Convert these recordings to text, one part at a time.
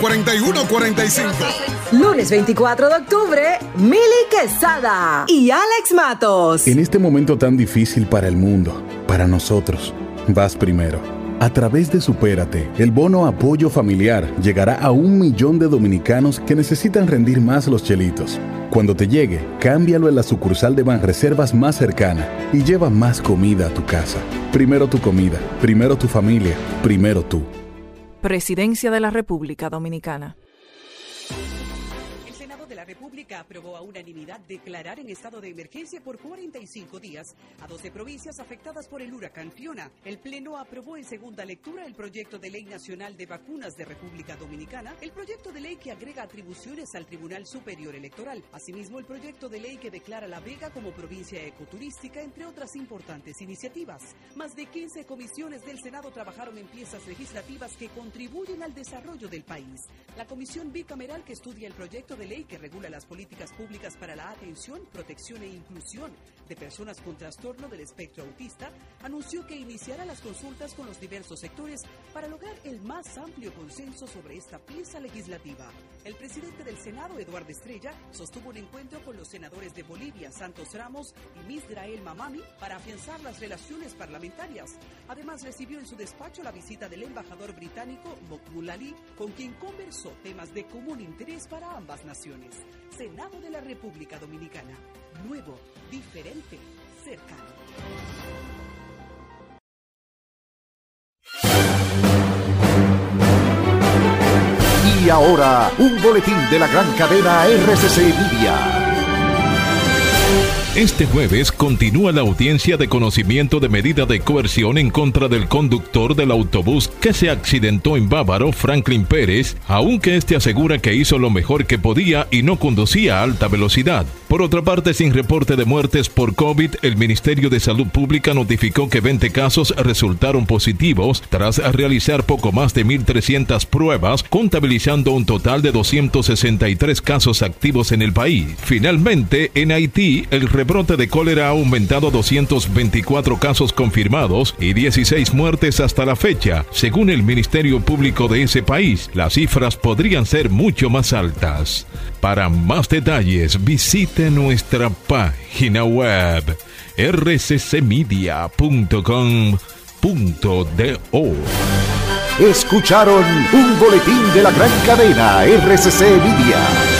4145. Lunes 24 de octubre, Mili Quesada y Alex Matos. En este momento tan difícil para el mundo, para nosotros, vas primero. A través de Supérate, el bono apoyo familiar llegará a un millón de dominicanos que necesitan rendir más los chelitos. Cuando te llegue, cámbialo en la sucursal de Banreservas más cercana y lleva más comida a tu casa. Primero tu comida, primero tu familia, primero tú. Presidencia de la República Dominicana. República aprobó a unanimidad declarar en estado de emergencia por 45 días a 12 provincias afectadas por el huracán Fiona. El Pleno aprobó en segunda lectura el proyecto de ley nacional de vacunas de República Dominicana, el proyecto de ley que agrega atribuciones al Tribunal Superior Electoral, asimismo el proyecto de ley que declara La Vega como provincia ecoturística, entre otras importantes iniciativas. Más de 15 comisiones del Senado trabajaron en piezas legislativas que contribuyen al desarrollo del país. La comisión bicameral que estudia el proyecto de ley que regula las políticas públicas para la atención, protección e inclusión de personas con trastorno del espectro autista, anunció que iniciará las consultas con los diversos sectores para lograr el más amplio consenso sobre esta pieza legislativa. El presidente del Senado, Eduardo Estrella, sostuvo un encuentro con los senadores de Bolivia, Santos Ramos y Misrael Mamami para afianzar las relaciones parlamentarias. Además, recibió en su despacho la visita del embajador británico Mokbul Ali, con quien conversó temas de común interés para ambas naciones. Senado de la República Dominicana. Nuevo, diferente, cercano. Y ahora, un boletín de la gran cadena RCC Media. Este jueves continúa la audiencia de conocimiento de medida de coerción en contra del conductor del autobús que se accidentó en Bávaro, Franklin Pérez, aunque este asegura que hizo lo mejor que podía y no conducía a alta velocidad. Por otra parte, sin reporte de muertes por COVID, el Ministerio de Salud Pública notificó que 20 casos resultaron positivos tras realizar poco más de 1.300 pruebas, contabilizando un total de 263 casos activos en el país. Finalmente, en Haití, el rebrote de cólera ha aumentado a 224 casos confirmados y 16 muertes hasta la fecha. Según el Ministerio Público de ese país, las cifras podrían ser mucho más altas. Para más detalles, visite nuestra página web rccmedia.com.do. Escucharon un boletín de la gran cadena RCC Media.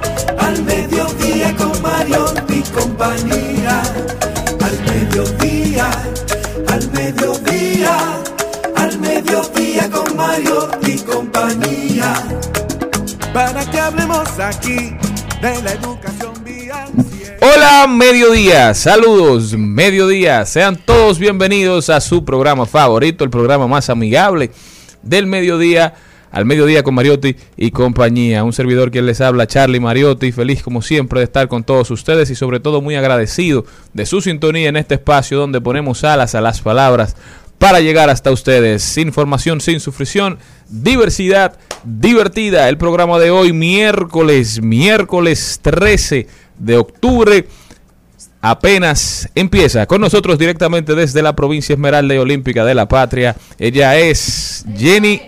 al mediodía con Mario y compañía. Al mediodía, al mediodía, al mediodía con Mario y compañía. Para que hablemos aquí de la educación vial. Hola, mediodía, saludos, mediodía, sean todos bienvenidos a su programa favorito, el programa más amigable del mediodía al mediodía con Mariotti y compañía. Un servidor que les habla, Charlie Mariotti, feliz como siempre de estar con todos ustedes y sobre todo muy agradecido de su sintonía en este espacio donde ponemos alas a las palabras para llegar hasta ustedes. Información sin sufrición, diversidad divertida. El programa de hoy, miércoles, miércoles 13 de octubre, apenas empieza. Con nosotros directamente desde la provincia Esmeralda y Olímpica de la Patria. Ella es Jenny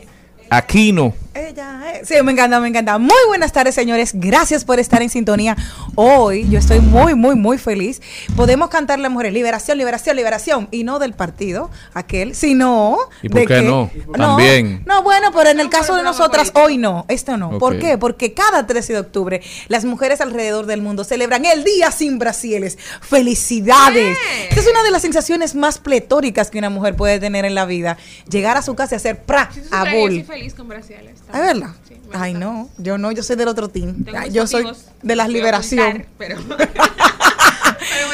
Aquino. Ella es. Sí, me encanta, me encanta. Muy buenas tardes, señores. Gracias por estar en sintonía. Hoy yo estoy muy, muy, muy feliz. Podemos cantarle a mujeres liberación, liberación, liberación. Y no del partido, aquel, sino. ¿Y por de qué que- no? También. No, bueno, pero en el caso de nosotras, hoy no. Esto no. ¿Por qué? Porque cada 13 de octubre las mujeres alrededor del mundo celebran el Día Sin Brasieles. ¡Felicidades! Esta es una de las sensaciones más pletóricas que una mujer puede tener en la vida. Llegar a su casa y hacer pra, a Yo soy bull. feliz con brasiles. ¿Es verdad? Ay, no, yo no, yo soy del otro team. Tengo Yo soy de la voy a liberación. pero, pero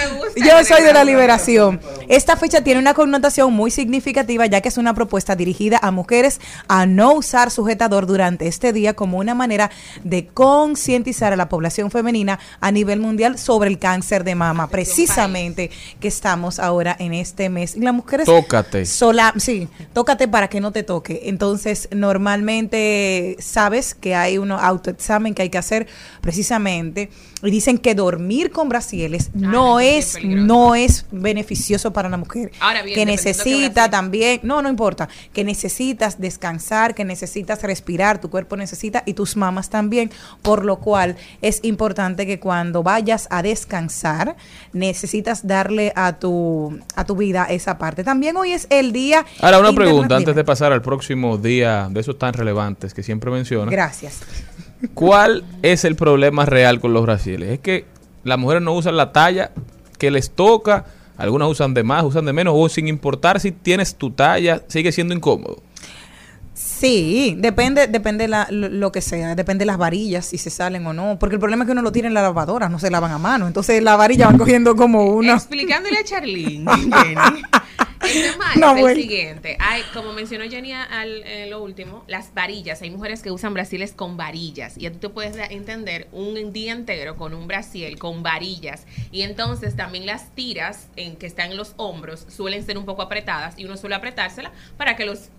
me gusta. Yo soy de la liberación. Esta fecha tiene una connotación muy significativa ya que es una propuesta dirigida a mujeres a no usar sujetador durante este día como una manera de concientizar a la población femenina a nivel mundial sobre el cáncer de mama. Precisamente que estamos ahora en este mes. Y las mujeres Tócate. Sola, sí, tócate para que no te toque. Entonces, normalmente sabes que hay un autoexamen que hay que hacer precisamente y dicen que dormir con brasieles no es no es beneficioso para la mujer. Ahora bien, que necesita también, no, no importa, que necesitas descansar, que necesitas respirar, tu cuerpo necesita y tus mamas también, por lo cual es importante que cuando vayas a descansar, necesitas darle a tu a tu vida esa parte. También hoy es el día Ahora, una pregunta antes de pasar al próximo día de esos tan relevantes que siempre menciona. Gracias. ¿Cuál es el problema real con los brasiles? Es que las mujeres no usan la talla que les toca, algunas usan de más, usan de menos, o sin importar si tienes tu talla, sigue siendo incómodo. Sí, depende, depende la, lo, que sea, depende de las varillas, si se salen o no, porque el problema es que uno lo tira en la lavadora, no se lavan a mano, entonces la varilla va cogiendo como una... Explicándole a Charlene, Jenny, el tema No, es el bueno. siguiente. Hay, como mencionó Jenny al, en lo último, las varillas. Hay mujeres que usan brasiles con varillas. Y tú te puedes entender un día entero con un brasil con varillas. Y entonces también las tiras en, que están en los hombros suelen ser un poco apretadas. Y uno suele apretársela para que los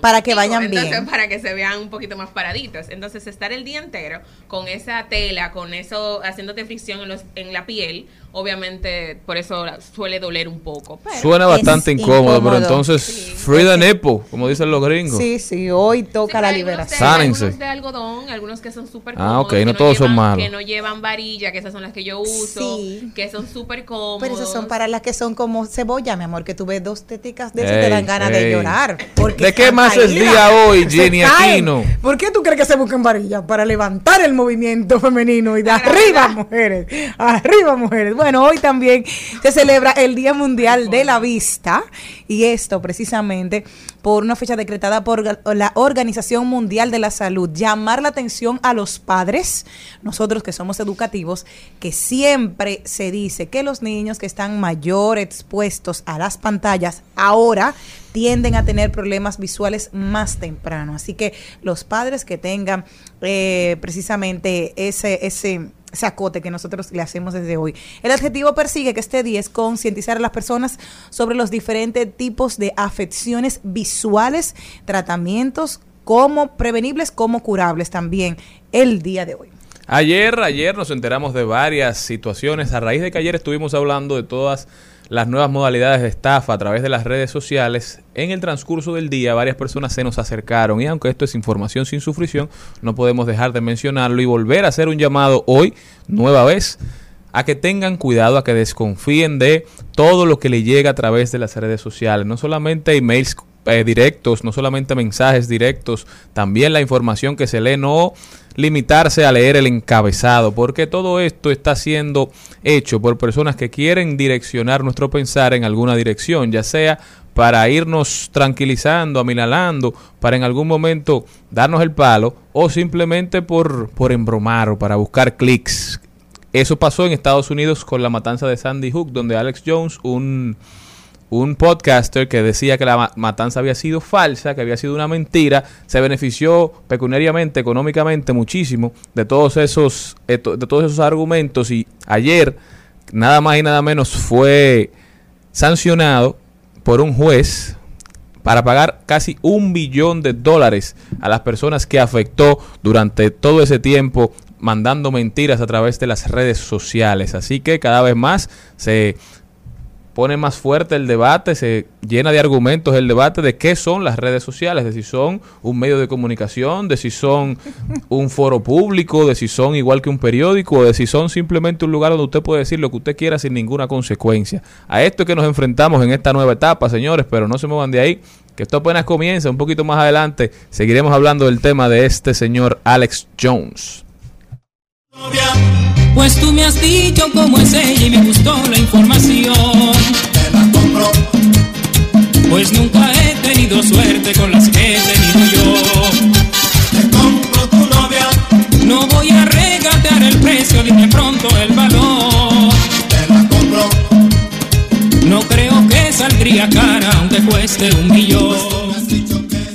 Para que vayan entonces, bien. Para que se vean un poquito más paraditos. Entonces, estar el día entero con esa tela, con eso, haciéndote fricción en, los, en la piel, obviamente, por eso suele doler un poco. Pero Suena bastante incómodo, pero entonces, free the nipple, como dicen los gringos. Sí, sí, hoy toca la liberación. Sánense. algunos de algodón, algunos que son súper Ah, cómodos. ok, que no todos son llevan- malos. Que no llevan varilla, que esas son las que yo uso, Sí. que son súper cómodos. Pero esas son para las que son como cebolla, mi amor, que tú ves dos teticas de eso y te dan ganas de llorar. porque ¿De qué más es día hoy, Jenny. Aquino? ¿Por qué tú crees que se buscan varillas? Para levantar el movimiento femenino y de arriba, mujeres. Arriba, mujeres. Bueno, hoy también se celebra el Día Mundial de la Vista y esto precisamente por una fecha decretada por la Organización Mundial de la Salud. Llamar la atención a los padres, nosotros que somos educativos, que siempre se dice que los niños que están mayor expuestos a las pantallas ahora tienden a tener problemas visuales más temprano. Así que los padres que tengan eh, precisamente ese, ese, ese acote que nosotros le hacemos desde hoy. El objetivo persigue que este día es concientizar a las personas sobre los diferentes tipos de afecciones visuales, tratamientos como prevenibles como curables también el día de hoy. Ayer, ayer nos enteramos de varias situaciones. A raíz de que ayer estuvimos hablando de todas las nuevas modalidades de estafa a través de las redes sociales, en el transcurso del día varias personas se nos acercaron y aunque esto es información sin sufrición, no podemos dejar de mencionarlo y volver a hacer un llamado hoy, nueva vez, a que tengan cuidado, a que desconfíen de todo lo que le llega a través de las redes sociales, no solamente emails eh, directos, no solamente mensajes directos, también la información que se lee, no limitarse a leer el encabezado, porque todo esto está siendo hecho por personas que quieren direccionar nuestro pensar en alguna dirección, ya sea para irnos tranquilizando, amilalando, para en algún momento darnos el palo, o simplemente por, por embromar o para buscar clics. Eso pasó en Estados Unidos con la matanza de Sandy Hook, donde Alex Jones, un, un podcaster que decía que la ma- matanza había sido falsa, que había sido una mentira, se benefició pecuniariamente, económicamente muchísimo de todos esos, eh, de todos esos argumentos y ayer nada más y nada menos fue sancionado por un juez para pagar casi un billón de dólares a las personas que afectó durante todo ese tiempo mandando mentiras a través de las redes sociales. Así que cada vez más se pone más fuerte el debate, se llena de argumentos el debate de qué son las redes sociales, de si son un medio de comunicación, de si son un foro público, de si son igual que un periódico, o de si son simplemente un lugar donde usted puede decir lo que usted quiera sin ninguna consecuencia. A esto es que nos enfrentamos en esta nueva etapa, señores, pero no se muevan de ahí, que esto apenas comienza, un poquito más adelante seguiremos hablando del tema de este señor Alex Jones. Pues tú me has dicho cómo es ella y me gustó la información. Te la compro. Pues nunca he tenido suerte con las que he tenido yo. Te compro tu novia. No voy a regatear el precio, dime pronto el valor. Te la compro. No creo que saldría cara aunque cueste un millón.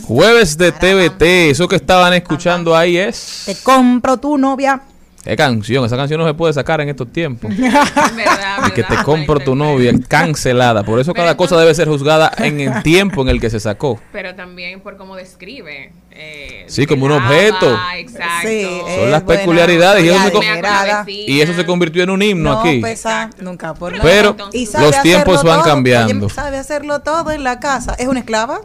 Jueves de TVT, eso que estaban escuchando ahí es... Te compro tu novia. ¿Qué canción? Esa canción no se puede sacar en estos tiempos. ¿Verdad, Y que te compro tu novia cancelada. Por eso cada cosa debe ser juzgada en el tiempo en el que se sacó. Pero también por cómo describe. eh, Sí, como un objeto. Exacto. Sí, Son las es buena, peculiaridades y eso, se con- desesperada. y eso se convirtió en un himno No aquí. pesa nunca por. Pero sabe los tiempos van todo. cambiando. Oye, sabe hacerlo todo en la casa. ¿Es una esclava?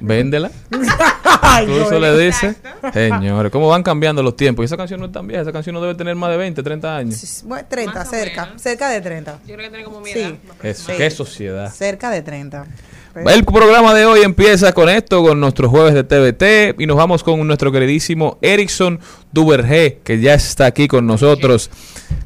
Véndela. Eso le dices. Señores, ¿cómo van cambiando los tiempos? Y esa canción no es tan vieja. Esa canción no debe tener más de 20, 30 años. Bueno, 30, cerca. Cerca de 30. Yo creo que tiene como mi Sí. edad. Eso, Sí. qué sociedad. Cerca de 30. El programa de hoy empieza con esto, con nuestros jueves de TVT y nos vamos con nuestro queridísimo Erickson Duvergé, que ya está aquí con nosotros,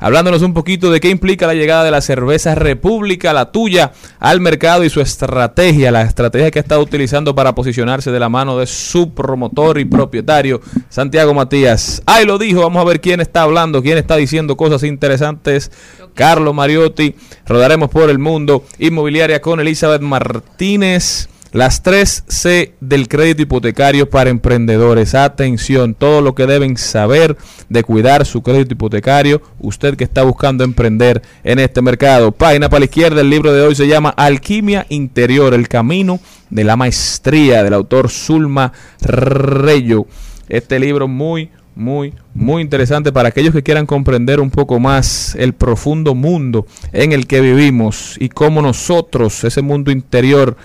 hablándonos un poquito de qué implica la llegada de la cerveza República, la tuya, al mercado y su estrategia, la estrategia que ha estado utilizando para posicionarse de la mano de su promotor y propietario, Santiago Matías. Ahí lo dijo, vamos a ver quién está hablando, quién está diciendo cosas interesantes. Carlos Mariotti, rodaremos por el mundo, inmobiliaria con Elizabeth Martínez. Las 3 C del crédito hipotecario para emprendedores. Atención, todo lo que deben saber de cuidar su crédito hipotecario. Usted que está buscando emprender en este mercado. Página para la izquierda, el libro de hoy se llama Alquimia Interior, el camino de la maestría del autor Zulma Reyo. Este libro muy, muy, muy interesante para aquellos que quieran comprender un poco más el profundo mundo en el que vivimos y cómo nosotros, ese mundo interior,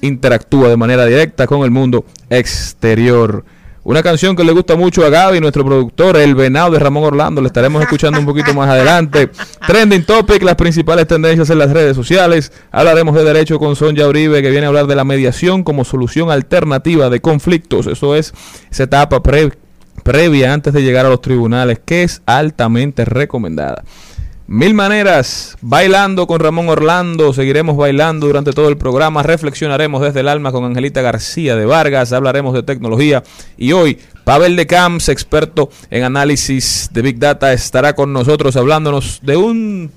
interactúa de manera directa con el mundo exterior. Una canción que le gusta mucho a Gaby, nuestro productor, El Venado de Ramón Orlando. Le estaremos escuchando un poquito más adelante. Trending Topic, las principales tendencias en las redes sociales. Hablaremos de derecho con Sonja Uribe, que viene a hablar de la mediación como solución alternativa de conflictos. Eso es esa etapa pre- previa antes de llegar a los tribunales, que es altamente recomendada. Mil maneras, bailando con Ramón Orlando, seguiremos bailando durante todo el programa, reflexionaremos desde el alma con Angelita García de Vargas, hablaremos de tecnología y hoy Pavel de Camps, experto en análisis de Big Data, estará con nosotros hablándonos de un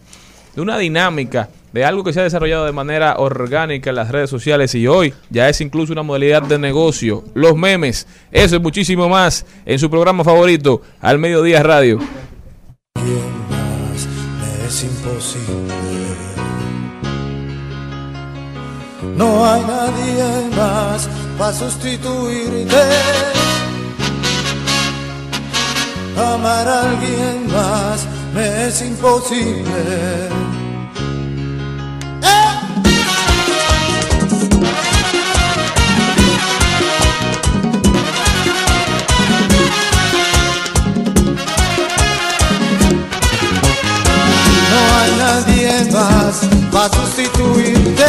de una dinámica, de algo que se ha desarrollado de manera orgánica en las redes sociales y hoy ya es incluso una modalidad de negocio, los memes, eso y muchísimo más en su programa favorito, Al Mediodía Radio. es. No hay nadie más para sustituirte. Amar a alguien más me es imposible. No hay nadie más para sustituirte.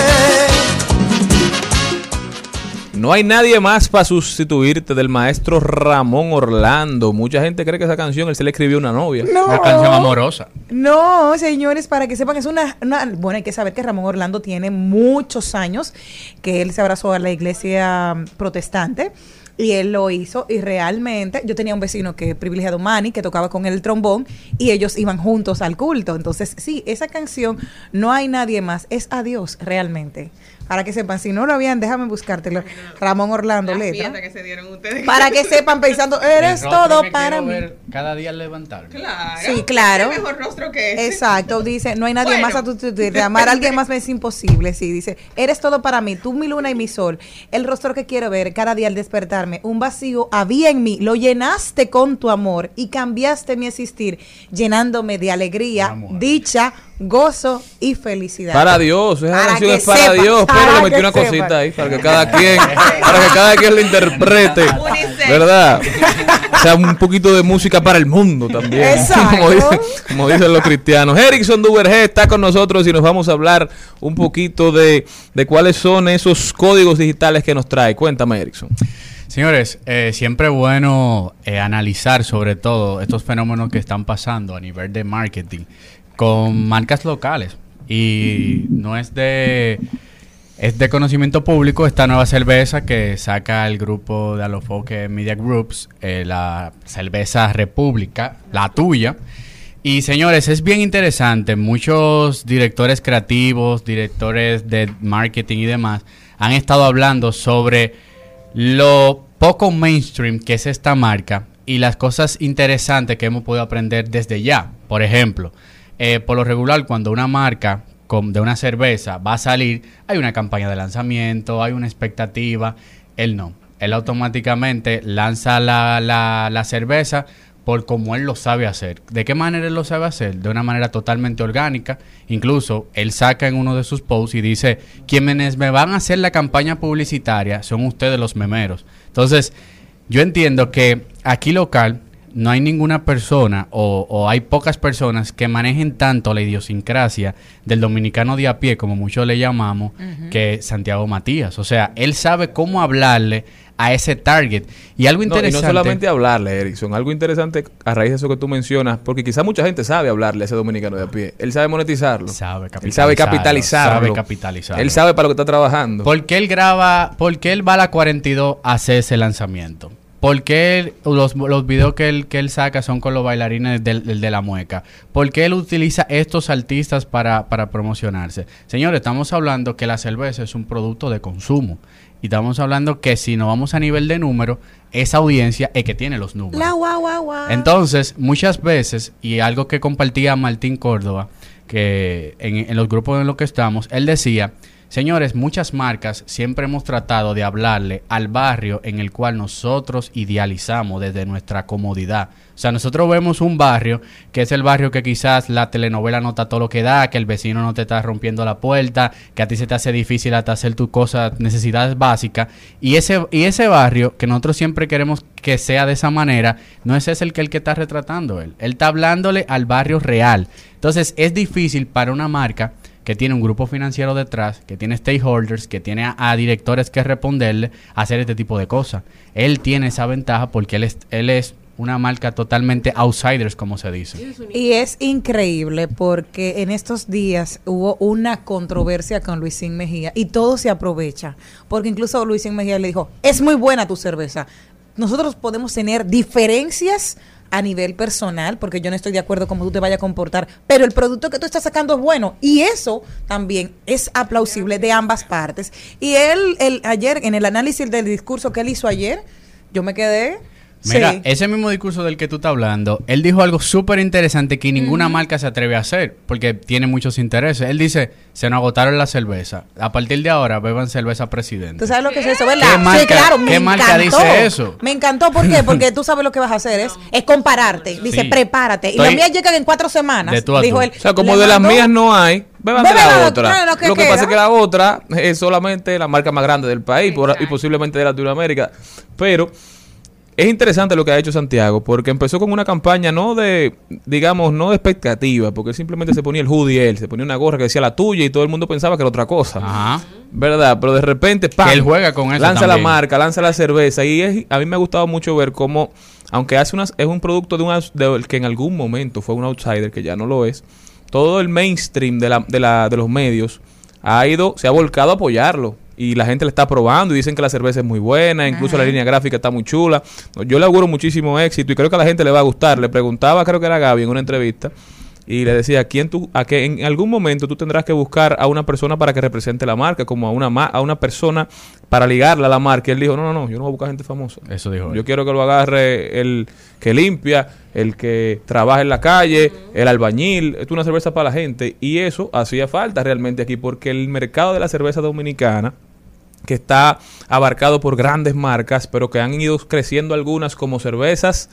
No hay nadie más para sustituirte del maestro Ramón Orlando. Mucha gente cree que esa canción él se le escribió a una novia. No. Una canción amorosa. No, señores, para que sepan, es una, una- Bueno, hay que saber que Ramón Orlando tiene muchos años que él se abrazó a la iglesia protestante. Y él lo hizo y realmente yo tenía un vecino que privilegiado Manny que tocaba con el trombón y ellos iban juntos al culto. Entonces, sí, esa canción no hay nadie más, es a Dios realmente. Para que sepan, si no lo habían, déjame buscártelo. Ramón Orlando La letra. fiesta que se dieron ustedes. Para que sepan pensando, eres El todo para mí. ver cada día al levantarme. Claro. Sí, claro. ¿Qué mejor rostro que ese? Exacto, dice, no hay nadie Bueno. más a tu amar a alguien más me es imposible. Sí, dice, eres todo para mí, tú mi luna y mi sol. El rostro que quiero ver cada día al despertarme. Un vacío había en mí, lo llenaste con tu amor y cambiaste mi existir, llenándome de alegría, dicha, gozo y felicidad. Para Dios, esa Para canción que es para sepa, Dios, pero le metí que una sepa. cosita ahí para que cada quien, para que cada quien lo interprete, ¿verdad? O sea, un poquito de música para el mundo también, Exacto. como, dicen, como dicen los cristianos. Erickson Duvergé está con nosotros y nos vamos a hablar un poquito de, de cuáles son esos códigos digitales que nos trae. Cuéntame, Erickson. Señores, eh, siempre bueno eh, analizar sobre todo estos fenómenos que están pasando a nivel de marketing con marcas locales. Y no es de es de conocimiento público esta nueva cerveza que saca el grupo de Alofoque Media Groups, eh, la cerveza República, la tuya. Y señores, es bien interesante. Muchos directores creativos, directores de marketing y demás han estado hablando sobre lo poco mainstream que es esta marca y las cosas interesantes que hemos podido aprender desde ya. Por ejemplo, eh, por lo regular, cuando una marca de una cerveza va a salir, hay una campaña de lanzamiento, hay una expectativa. Él no. Él automáticamente lanza la, la- la cerveza por como él lo sabe hacer. ¿De qué manera él lo sabe hacer? De una manera totalmente orgánica. Incluso él saca en uno de sus posts y dice, quienes me van a hacer la campaña publicitaria son ustedes los memeros. Entonces, yo entiendo que aquí local no hay ninguna persona o, o hay pocas personas que manejen tanto la idiosincrasia del dominicano de a pie, como muchos le llamamos, que Santiago Matías. O sea, él sabe cómo hablarle a ese target. Y algo No, y interesante... no solamente hablarle, Erickson, algo interesante a raíz de eso que tú mencionas, porque quizá mucha gente sabe hablarle a ese dominicano de a pie. Él sabe monetizarlo. Sabe Él sabe capitalizarlo, capitalizarlo. sabe capitalizarlo. Él sabe para lo que está trabajando. ¿Por qué él graba, por qué él va a la 42 a hacer ese lanzamiento? ¿Por qué los, los videos que él, que él saca son con los bailarines del, del- de la mueca? ¿Por qué él utiliza estos artistas para, para promocionarse? Señores, estamos hablando que la cerveza es un producto de consumo. Y estamos hablando que si nos vamos a nivel de número, esa audiencia es que tiene los números. La guau, guau, guau. Entonces, muchas veces, y algo que compartía Martín Córdoba, que en, en los grupos en los que estamos, él decía, señores, muchas marcas siempre hemos tratado de hablarle al barrio en el cual nosotros idealizamos desde nuestra comodidad. O sea, nosotros vemos un barrio que es el barrio que quizás la telenovela nota todo lo que da, que el vecino no te está rompiendo la puerta, que a ti se te hace difícil hasta hacer tus cosas, necesidades básicas. Y ese, y ese barrio que nosotros siempre queremos que sea de esa manera, no es ese el que el que está retratando él. Él está hablándole al barrio real. Entonces es difícil para una marca que tiene un grupo financiero detrás, que tiene stakeholders, que tiene a, a directores que responderle, hacer este tipo de cosas. Él tiene esa ventaja porque él es, él es una marca totalmente outsiders, como se dice. Y es increíble porque en estos días hubo una controversia con Luisín Mejía y todo se aprovecha. Porque incluso Luisín Mejía le dijo, es muy buena tu cerveza. Nosotros podemos tener diferencias a nivel personal, porque yo no estoy de acuerdo cómo tú te vayas a comportar, pero el producto que tú estás sacando es bueno y eso también es aplausible de ambas partes. Y él, el, ayer, en el análisis del discurso que él hizo ayer, yo me quedé... Mira, sí. ese mismo discurso del que tú estás hablando, él dijo algo súper interesante que ninguna marca se atreve a hacer porque tiene muchos intereses. Él dice, se nos agotaron la cerveza. A partir de ahora, beban cerveza presidente. ¿Tú sabes lo que es eso, verdad? ¿Qué marca- sí, claro, me qué marca encantó. dice eso? Me encantó, ¿por qué? Porque tú sabes lo que vas a hacer, es, es compararte. Dice, Sí. prepárate. Y Estoy- las mías llegan en cuatro semanas. De tú a dijo tú. él. o sea, como de las mías no hay, beban de la la otra. lo que lo que queda. pasa es que la otra es solamente la marca más grande del país por- y posiblemente de Latinoamérica. Pero es interesante lo que ha hecho Santiago, porque empezó con una campaña no de, digamos, no de expectativa, porque simplemente se ponía el hoodie él, se ponía una gorra que decía la tuya y todo el mundo pensaba que era otra cosa. ¿Verdad? Pero de repente, ¡pam! Él juega con eso Lanza la marca, lanza la cerveza. Y es- a mí me ha gustado mucho ver cómo, aunque hace unas, es un producto de un que en algún momento fue un outsider, que ya no lo es, todo el mainstream de, la, de, la, de los medios ha ido, se ha volcado a apoyarlo. Y la gente le está probando y dicen que la cerveza es muy buena, incluso la línea gráfica está muy chula. Yo le auguro muchísimo éxito y creo que a la gente le va a gustar. Le preguntaba, creo que era Gaby en una entrevista, y le decía, ¿quién tú, a que en algún momento tú tendrás que buscar a una persona para que represente la marca, como a una, ma- a una persona para ligarla a la marca. Y él dijo, no, no, no, yo no voy a buscar gente famosa. Eso dijo Yo él. quiero que lo agarre el que limpia, el que trabaja en la calle, el albañil. Esto es una cerveza para la gente. Y eso hacía falta realmente aquí, porque el mercado de la cerveza dominicana, que está abarcado por grandes marcas, pero que han ido creciendo algunas como cervezas,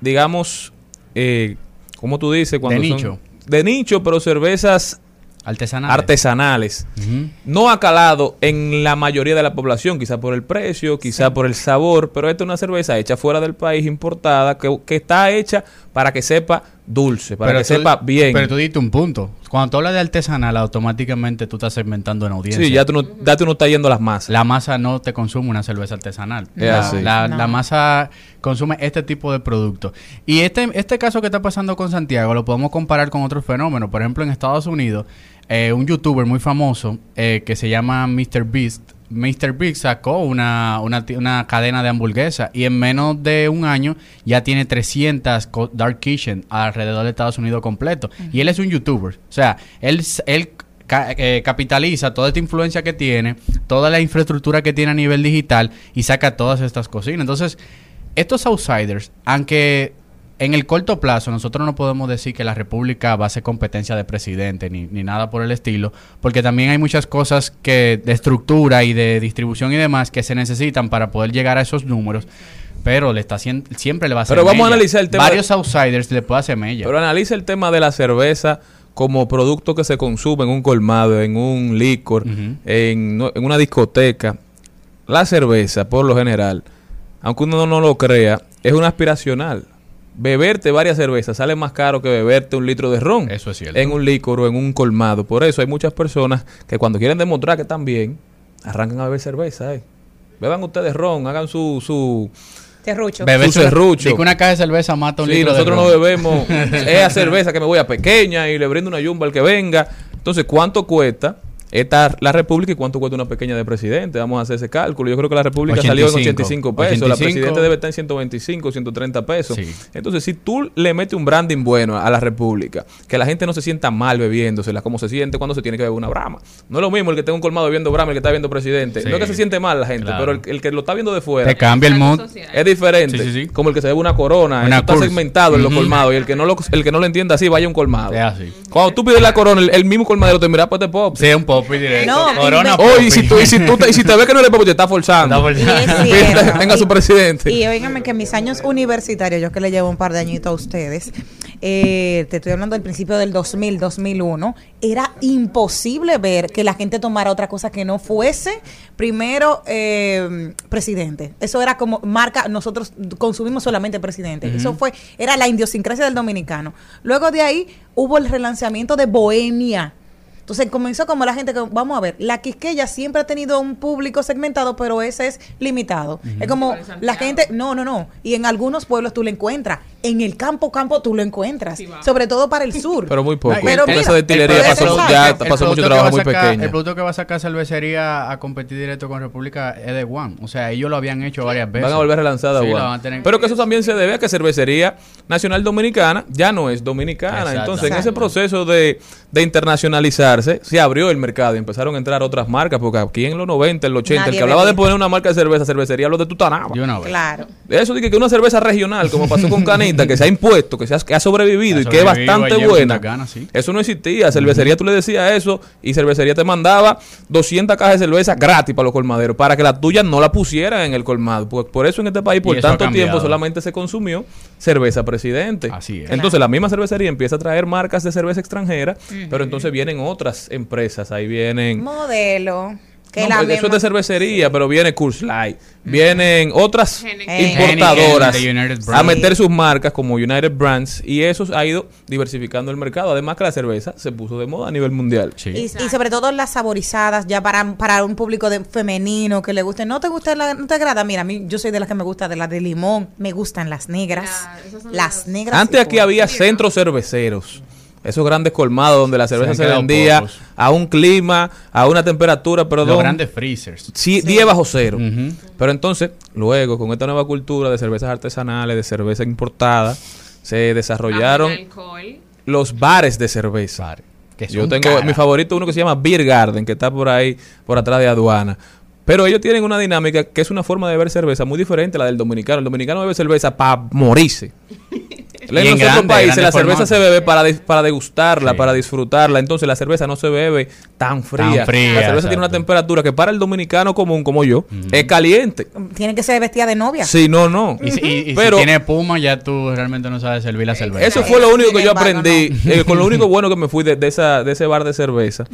digamos, eh, ¿cómo tú dices? Cuando De son- nicho. De nicho, pero cervezas Artesanales. artesanales. No ha calado en la mayoría de la población, quizá por el precio, quizá por el sabor, pero esta es una cerveza hecha fuera del país, importada, que, que está hecha para que sepa dulce, para que tú- sepa bien. Pero tú diste un punto. Cuando tú hablas de artesanal, automáticamente tú estás segmentando en audiencia. Sí, ya tú no, ya tú no estás yendo a las masas. La masa no te consume una cerveza artesanal. Es la, así. la- No. la masa consume este tipo de productos. Y este, este caso que está pasando con Santiago lo podemos comparar con otros fenómenos. Por ejemplo, en Estados Unidos, eh, un youtuber muy famoso eh, que se llama Mr. Beast. Mr. Beast sacó una, una, cadena de hamburguesas y en menos de un año ya tiene 300 co- Dark Kitchen alrededor de Estados Unidos completo. Y él es un youtuber. O sea, él, él ca- eh, capitaliza toda esta influencia que tiene, toda la infraestructura que tiene a nivel digital y saca todas estas cocinas. Entonces, estos outsiders, aunque en el corto plazo nosotros no podemos decir que la República va a ser competencia de presidente ni, ni nada por el estilo, porque también hay muchas cosas que de estructura y de distribución y demás que se necesitan para poder llegar a esos números. Pero le está siempre le va a hacer Pero vamos a analizar el tema Varios outsiders le puede hacer mella. Pero analiza el tema de la cerveza como producto que se consume en un colmado, en un licor, en, no- en una discoteca. La cerveza, por lo general, aunque uno no lo crea, es una aspiracional. Beberte varias cervezas sale más caro que beberte un litro de ron. Eso es cierto. En un licor o en un colmado. Por eso hay muchas personas que cuando quieren demostrar que están bien, arrancan a beber cerveza. eh. Beban ustedes ron, hagan su... su Terrucho. Beberse su que una caja de cerveza mata un Sí, litro de nosotros no ron. bebemos esa cerveza que me voy a pequeña y le brindo una yumba al que venga. Entonces, ¿cuánto cuesta esta, la República y cuánto cuesta una pequeña de presidente? Vamos a hacer ese cálculo. Yo creo que la República salió en 85 85 pesos. La 85. presidente debe estar en 125, 130 pesos. Sí. Entonces, si tú le metes un branding bueno a la República, que la gente no se sienta mal bebiéndosela, como se siente cuando se tiene que beber una brama. No es lo mismo el que tenga un colmado bebiendo brama el que está viendo presidente. Sí. No es que se siente mal la gente, Claro. pero el, el que lo está viendo de fuera. Te cambia el mood. Es diferente. Sí, sí, sí. Como el que se bebe una corona. Una está segmentado en los colmados. Y el que no lo, el que no lo entienda así, vaya a un colmado. Es así. Cuando tú pides la corona, el, el mismo colmadero te mira, pues te pop. Sí, un pop directo. No, Corona Oh, y si, tú, y, si tú te, y si te ves que no eres pop, te está forzando. Está forzando. Y es. Venga su presidente. Y oígame que en mis años universitarios, yo que le llevo un par de añitos a ustedes, eh, te estoy hablando del principio del 2000, 2001, era imposible ver que la gente tomara otra cosa que no fuese primero eh, presidente. Eso era como marca, nosotros consumimos solamente presidente. Eso fue, era la idiosincrasia del dominicano. Luego de ahí hubo el relanzamiento de Bohemia. Entonces comenzó como la gente que, vamos a ver, la Quisqueya siempre ha tenido un público segmentado, pero ese es limitado. Es como la gente, no, no, no. Y en algunos pueblos tú lo encuentras. En el campo, campo tú lo encuentras. Sobre todo para el sur. Pero muy poco. Pero Con mira, esa destilería el pasó, producto- ya El pasó mucho trabajo va a muy sacar- pequeño. El producto que va a sacar cervecería a competir directo con República es de One. O sea, ellos lo habían hecho varias veces. Van a volver relanzada. Sí, tener- Pero que eso también se debe a que Cervecería Nacional Dominicana ya no es dominicana. Exacto. Entonces, en ese proceso de, de se abrió el mercado y empezaron a entrar otras marcas. Porque aquí en los 90, en los 80, el que hablaba de poner una marca de cerveza, cervecería lo de Tutanaba. Claro. Eso de que una cerveza regional, como pasó con Canita, que se ha impuesto, que, se ha, que ha sobrevivido Ha y que es bastante buena. Sí. Eso no existía. Cervecería tú le decías eso y cervecería te mandaba 200 cajas de cerveza gratis para los colmaderos, para que la tuya no la pusieran en el colmado. Por, por eso en este país, por tanto tiempo, solamente se consumió cerveza presidente. Así es. Entonces la misma cervecería empieza a traer marcas de cerveza extranjera, pero entonces vienen otras empresas. Ahí vienen... Modelo. Que No, eso es de cervecería, pero viene Coors Light, vienen otras importadoras a meter sus marcas como United Brands y eso ha ido diversificando el mercado. Además que la cerveza se puso de moda a nivel mundial. Y, y sobre todo las saborizadas, ya para, para un público de, femenino que le guste. ¿No te gusta la, no te agrada? Mira, a mí yo soy de las que me gusta de las de limón, me gustan las negras. las negras. Antes aquí por- había centros cerveceros. Esos grandes colmados donde la cerveza se, quedado vendía pocos. a un clima, a una temperatura, perdón. Los grandes freezers. Sí, 10 bajo cero. Pero entonces, luego, con esta nueva cultura de cervezas artesanales, de cerveza importada, se desarrollaron alcohol. los bares de cerveza. que Yo tengo mi favorito uno que se llama Beer Garden, que está por ahí, por atrás de aduana. Pero ellos tienen una dinámica que es una forma de beber cerveza muy diferente a la del dominicano. El dominicano bebe cerveza para morirse. En Y en los otros grande, países grande la cerveza formato. se bebe para, para degustarla, para disfrutarla. Entonces la cerveza no se bebe tan fría. fría, la cerveza tiene una temperatura que para el dominicano común como yo es caliente. Tiene que ser vestida de novia. Sí, no, no. Y, si- y- y Pero si tiene puma, ya tú realmente no sabes servir la cerveza. eso fue lo único que yo aprendí, eh, con lo único bueno que me fui de, de esa, de ese bar de cerveza,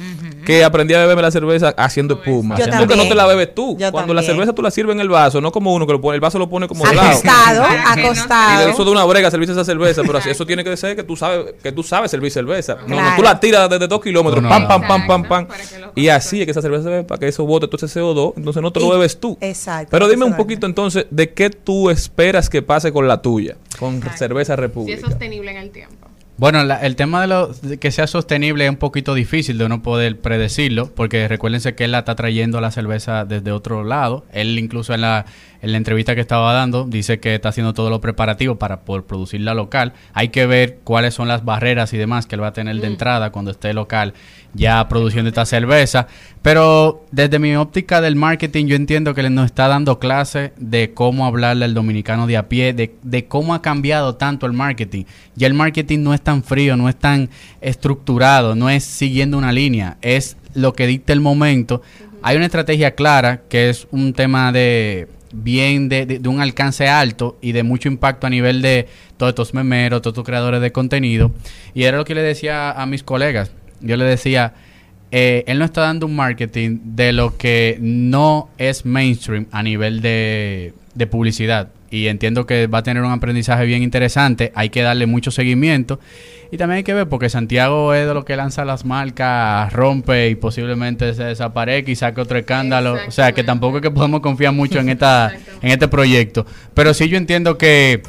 que aprendí a beberme la cerveza haciendo espuma. Yo Porque también. no te la bebes tú. Yo Cuando la cerveza tú la sirves en el vaso, no como uno que lo pone, el vaso lo pone como de lado. Acostado, Y de acostado. eso de una brega servirse esa cerveza, pero así, eso tiene que ser que tú sabes que tú sabes servir cerveza. No, no, tú la tiras desde dos kilómetros, No, pam, no. pam, pam, pam, pam. Y así es que esa cerveza se bebe para que eso bote todo ese CO2, entonces no te lo bebes tú. Exacto. Pero dime un poquito entonces de qué tú esperas que pase con la tuya, con cerveza Si República. es sostenible en el tiempo. Bueno, la- el tema de, lo, de que sea sostenible es un poquito difícil de no poder predecirlo, porque recuérdense que él la está trayendo la cerveza desde otro lado. Él incluso en la, en la entrevista que estaba dando dice que está haciendo todo lo preparativo para poder producirla local. Hay que ver cuáles son las barreras y demás que él va a tener de entrada cuando esté local ya produciendo esta cerveza. Pero desde mi óptica del marketing yo entiendo que él nos está dando clase de cómo hablarle al dominicano de a pie, de, de cómo ha cambiado tanto el marketing. Ya el marketing no es tan frío, no es tan estructurado, no es siguiendo una línea, es lo que dicta el momento. Hay una estrategia clara que es un tema de bien de, de- un alcance alto y de mucho impacto a nivel de todos estos memeros, todos estos creadores de contenido. Y era lo que le decía a mis colegas. Yo le decía, eh, él no está dando un marketing de lo que no es mainstream a nivel de, de publicidad. Y entiendo que va a tener un aprendizaje bien interesante. Hay que darle mucho seguimiento. Y también hay que ver, porque Santiago es de lo que lanza las marcas, rompe y posiblemente se desaparezca y saque otro escándalo. O sea, que tampoco es que podemos confiar mucho en, esta, en este proyecto. Pero sí yo entiendo que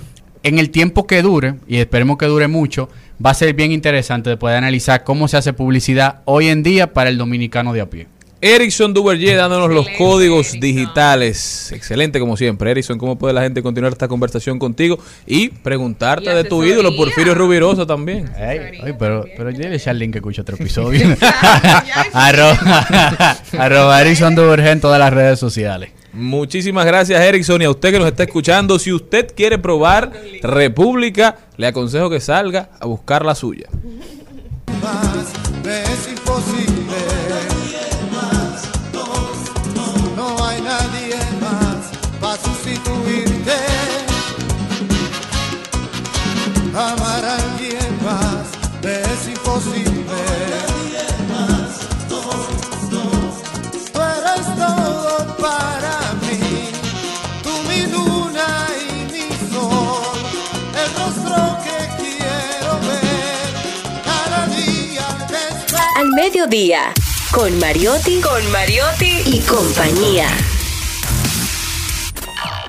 en el tiempo que dure, y esperemos que dure mucho, va a ser bien interesante de poder analizar cómo se hace publicidad hoy en día para el dominicano de a pie. Erickson Duverger dándonos los códigos digitales. Excelente como siempre. Erickson, ¿cómo puede la gente continuar esta conversación contigo? Y preguntarte Y de tu ídolo, Porfirio Rubirosa también. Ay, pero, pero dile a Charlene que escucha otro episodio. arroba, arroba Erickson Duverger en todas las redes sociales. Muchísimas gracias, Erickson. Y a usted que nos está escuchando, si usted quiere probar República, le aconsejo que salga a buscar la suya. Mediodía, con Mariotti, con Mariotti y compañía.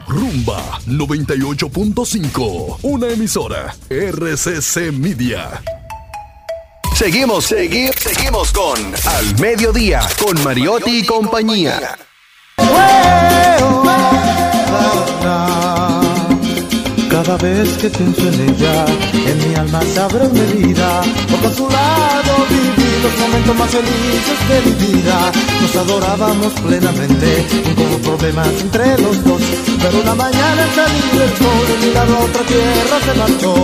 Rumba 98.5, una emisora RCC Media. Seguimos, segui- seguimos con Al Mediodía, con Mariotti y compañía. Cada vez que pienso en ella, en mi alma se abre una herida. Porque a su lado viví los momentos más felices de mi vida. Nos adorábamos plenamente, como problemas entre los dos. Pero una mañana al salir el sol, de mi lado a otra tierra se marchó.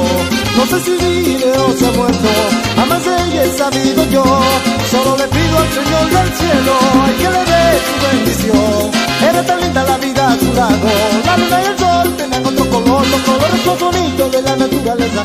No sé si vive o se ha muerto, jamás ella he sabido yo. Solo le pido al Señor del cielo, ay que le dé su bendición. Era tan linda la vida a su lado, la luna y el sol tenían otro color, los colores más bonitos de la naturaleza.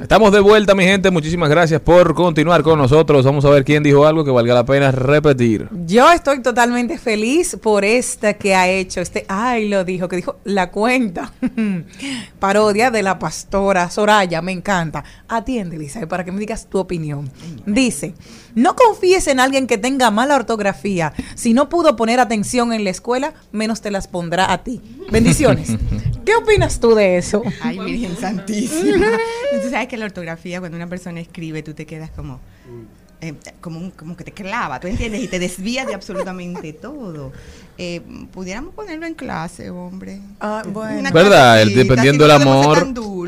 Estamos de vuelta, mi gente. Muchísimas gracias por continuar con nosotros. Vamos a ver quién dijo algo que valga la pena repetir. Yo estoy totalmente feliz por esta que ha hecho, este, ay, lo dijo, que dijo la cuenta, parodia de la pastora Soraya, me encanta. Atiende, Lisa, para que me digas tu opinión. Dice, no confíes en alguien que tenga mala ortografía. Si no pudo poner atención en la escuela, menos te las pondrá a ti. Bendiciones. ¿Qué opinas tú de eso? Ay, Virgen Santísima. Sabes que la ortografía, cuando una persona escribe, tú te quedas como. eh, como, un- como que te clava, ¿tú entiendes? Y te desvía de absolutamente todo. Eh, pudiéramos ponerlo en clase, hombre. Ah, bueno. Una ¿Verdad? El- dependiendo del amor.